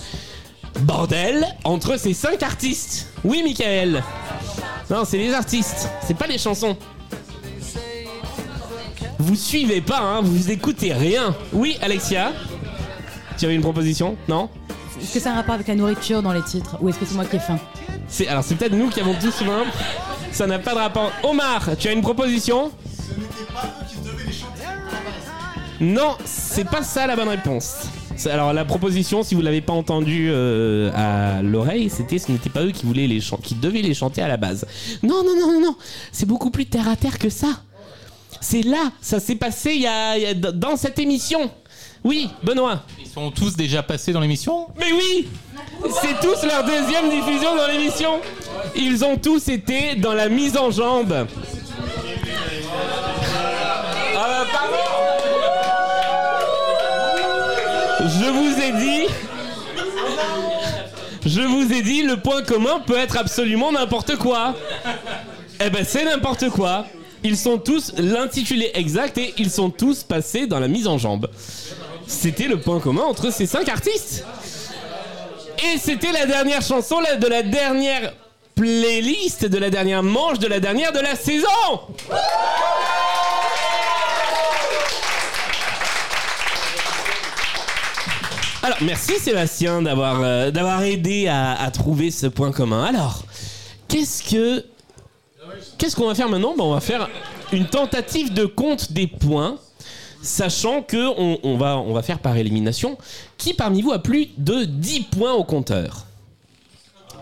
Speaker 1: Bordel entre ces cinq artistes? Oui, Michael. Non, c'est les artistes. C'est pas les chansons. Vous suivez pas, hein, vous écoutez rien. Oui, Alexia. Tu avais une proposition Non?
Speaker 29: Est-ce que ça a un rapport avec la nourriture dans les titres Ou est-ce que c'est moi qui ai faim?
Speaker 1: C'est alors c'est peut-être nous qui avons tous faim. Ça n'a pas de rapport. Omar, tu as une proposition? Non, c'est pas ça la bonne réponse. Alors la proposition, si vous l'avez pas entendu euh, à l'oreille, c'était ce n'était pas eux qui voulaient les qui devaient les chanter à la base. Non, non, non, non, non. C'est beaucoup plus terre à terre que ça. C'est là, ça s'est passé il y a, il y a- dans cette émission. Oui, Benoît.
Speaker 30: Ils sont tous déjà passés dans l'émission
Speaker 1: Mais oui C'est tous leur deuxième diffusion dans l'émission Ils ont tous été dans la mise en jambe. Ah bah, pardon Je vous ai dit... Je vous ai dit, le point commun peut être absolument n'importe quoi. Eh ben c'est n'importe quoi. Ils sont tous l'intitulé exact et ils sont tous passés dans la mise en jambe. C'était le point commun entre ces cinq artistes. Et c'était la dernière chanson de la dernière playlist, de la dernière manche, de la dernière de la saison. Alors, merci Sébastien d'avoir euh, aidé à trouver ce point commun. Alors, qu'est-ce que qu'est-ce qu'on va faire maintenant Ben, On va faire une tentative de compte des points, sachant que on, on va va faire par élimination. Qui parmi vous a plus de 10 points au compteur?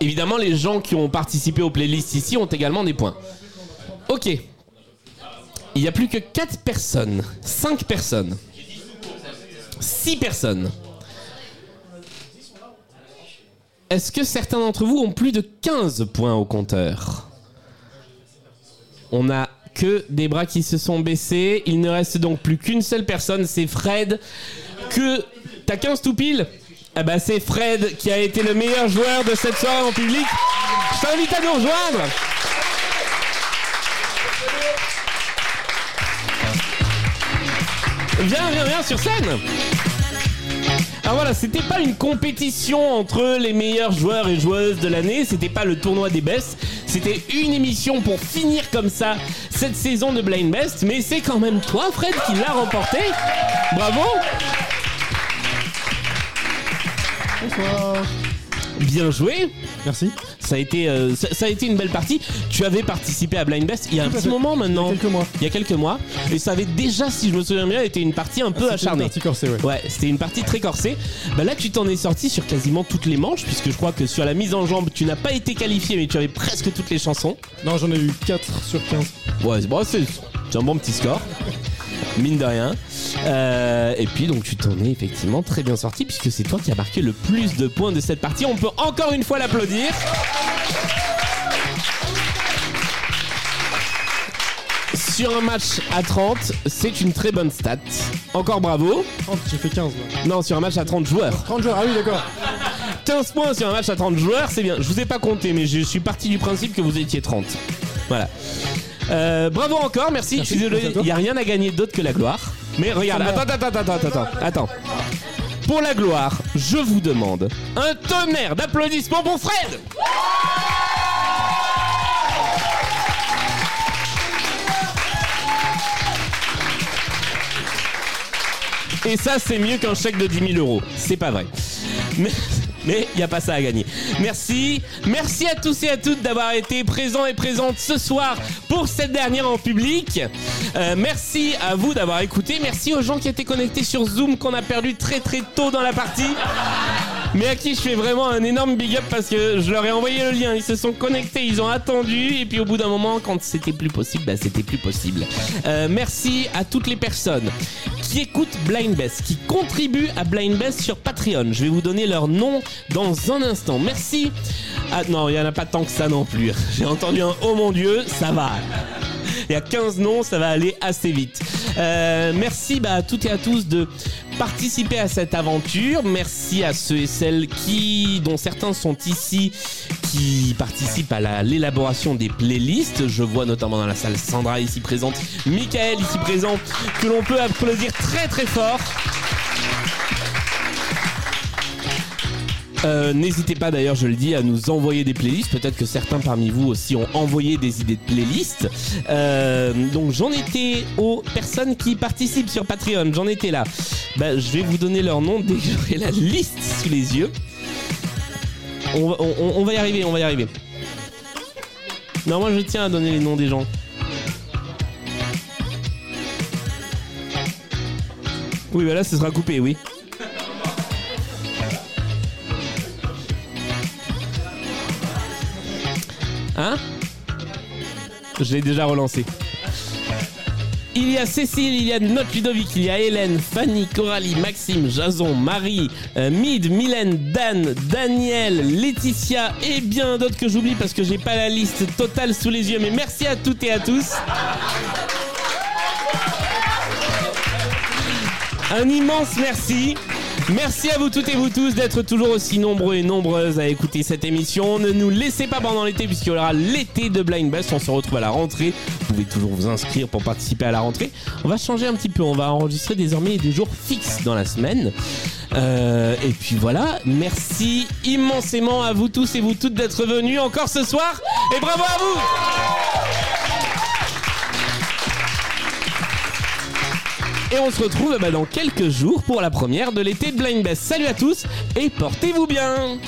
Speaker 1: Évidemment, les gens qui ont participé aux playlists ici ont également des points. Ok. Il n'y a plus que 4 personnes, 5 personnes, 6 personnes. Est-ce que certains d'entre vous ont plus de 15 points au compteur? On a que des bras qui se sont baissés. Il ne reste donc plus qu'une seule personne, c'est Fred. Que t'as 15 tout Ah bah c'est Fred qui a été le meilleur joueur de cette soirée en public. Je t'invite à nous rejoindre. Viens, viens, viens sur scène. Alors voilà, c'était pas une compétition entre les meilleurs joueurs et joueuses de l'année, c'était pas le tournoi des bests, c'était une émission pour finir comme ça cette saison de Blind Best, mais c'est quand même toi Fred qui l'a remporté. Bravo
Speaker 8: Bonsoir.
Speaker 1: Bien joué.
Speaker 8: Merci.
Speaker 1: Ça a été, euh, ça, ça a été une belle partie. Tu avais participé à Blind Best il y a un
Speaker 8: Tout
Speaker 1: petit
Speaker 8: fait.
Speaker 1: moment maintenant.
Speaker 8: Il y a quelques mois.
Speaker 1: Il y a quelques mois. Et ça avait déjà, si je me souviens bien, été une partie un peu
Speaker 8: une
Speaker 1: acharnée.
Speaker 8: partie corsée, ouais.
Speaker 1: Ouais, c'était une partie très corsée. Bah là, tu t'en es sorti sur quasiment toutes les manches, puisque je crois que sur la mise en jambe, tu n'as pas été qualifié, mais tu avais presque toutes les chansons.
Speaker 8: Non, j'en ai eu 4 sur 15.
Speaker 1: Ouais, c'est bon, c'est c'est un bon petit score. Mine de rien. Euh, et puis donc tu t'en es effectivement très bien sorti puisque c'est toi qui as marqué le plus de points de cette partie. On peut encore une fois l'applaudir. Sur un match à 30, c'est une très bonne stat. Encore bravo.
Speaker 8: 30, j'ai fait 15 là.
Speaker 1: Non, sur un match à 30 joueurs.
Speaker 8: 30 joueurs, ah oui, d'accord.
Speaker 1: 15 points sur un match à 30 joueurs, c'est bien. Je vous ai pas compté, mais je suis parti du principe que vous étiez 30. Voilà. Euh, bravo encore, merci.
Speaker 8: Merci,
Speaker 1: je suis désolé,
Speaker 8: merci à toi.
Speaker 1: il n'y a rien à gagner d'autre que la gloire. Mais regarde, attends, attends, attends, attends, attends, attends. Pour la gloire, je vous demande un tonnerre d'applaudissements pour Fred Et ça, c'est mieux qu'un chèque de 10 000 euros. C'est pas vrai. Mais, Mais il n'y a pas ça à gagner. Merci. Merci à tous et à toutes d'avoir été présents et présentes ce soir pour cette dernière en public. Euh, merci à vous d'avoir écouté. Merci aux gens qui étaient connectés sur Zoom qu'on a perdu très très tôt dans la partie. Mais à qui je fais vraiment un énorme big up parce que je leur ai envoyé le lien. Ils se sont connectés, ils ont attendu. Et puis au bout d'un moment, quand c'était plus possible, bah, c'était plus possible. Euh, merci à toutes les personnes qui écoutent Blind Best, qui contribuent à Blind Best sur Patreon. Je vais vous donner leur nom dans un instant. Merci. Ah non, il n'y en a pas tant que ça non plus. J'ai entendu un oh mon dieu, ça va. Il y a 15 noms, ça va aller assez vite. Euh, merci bah, à toutes et à tous de participer à cette aventure. Merci à ceux et celles qui, dont certains sont ici, qui participent à la- l'élaboration des playlists. Je vois notamment dans la salle Sandra ici présente, Michael ici présent, que l'on peut applaudir très très fort. Euh, N'hésitez pas d'ailleurs, je le dis, à nous envoyer des playlists. Peut-être que certains parmi vous aussi ont envoyé des idées de playlists. Euh, donc j'en étais aux personnes qui participent sur Patreon. J'en étais là. Bah, je vais vous donner leur nom dès que j'aurai la liste sous les yeux. On, va- y arriver, on va y arriver. Non, moi je tiens à donner les noms des gens. Oui, bah là ce sera coupé, oui. Hein Je l'ai déjà relancé. Il y a Cécile, il y a Note Ludovic, il y a Hélène, Fanny, Coralie, Maxime, Jason, Marie, euh, Mid, Mylène, Dan, Daniel, Laetitia et bien d'autres que j'oublie parce que j'ai pas la liste totale sous les yeux. Mais merci à toutes et à tous. Un immense merci. Merci à vous toutes et vous tous d'être toujours aussi nombreux et nombreuses à écouter cette émission. Ne nous laissez pas pendant l'été puisqu'il y aura l'été de Blind Best. On se retrouve à la rentrée. Vous pouvez toujours vous inscrire pour participer à la rentrée. On va changer un petit peu. On va enregistrer désormais des jours fixes dans la semaine. Euh, et puis voilà. Merci immensément à vous tous et vous toutes d'être venus encore ce soir. Et bravo à vous! Et on se retrouve bah, dans quelques jours pour la première de l'été de Blind Best. Salut à tous et portez-vous bien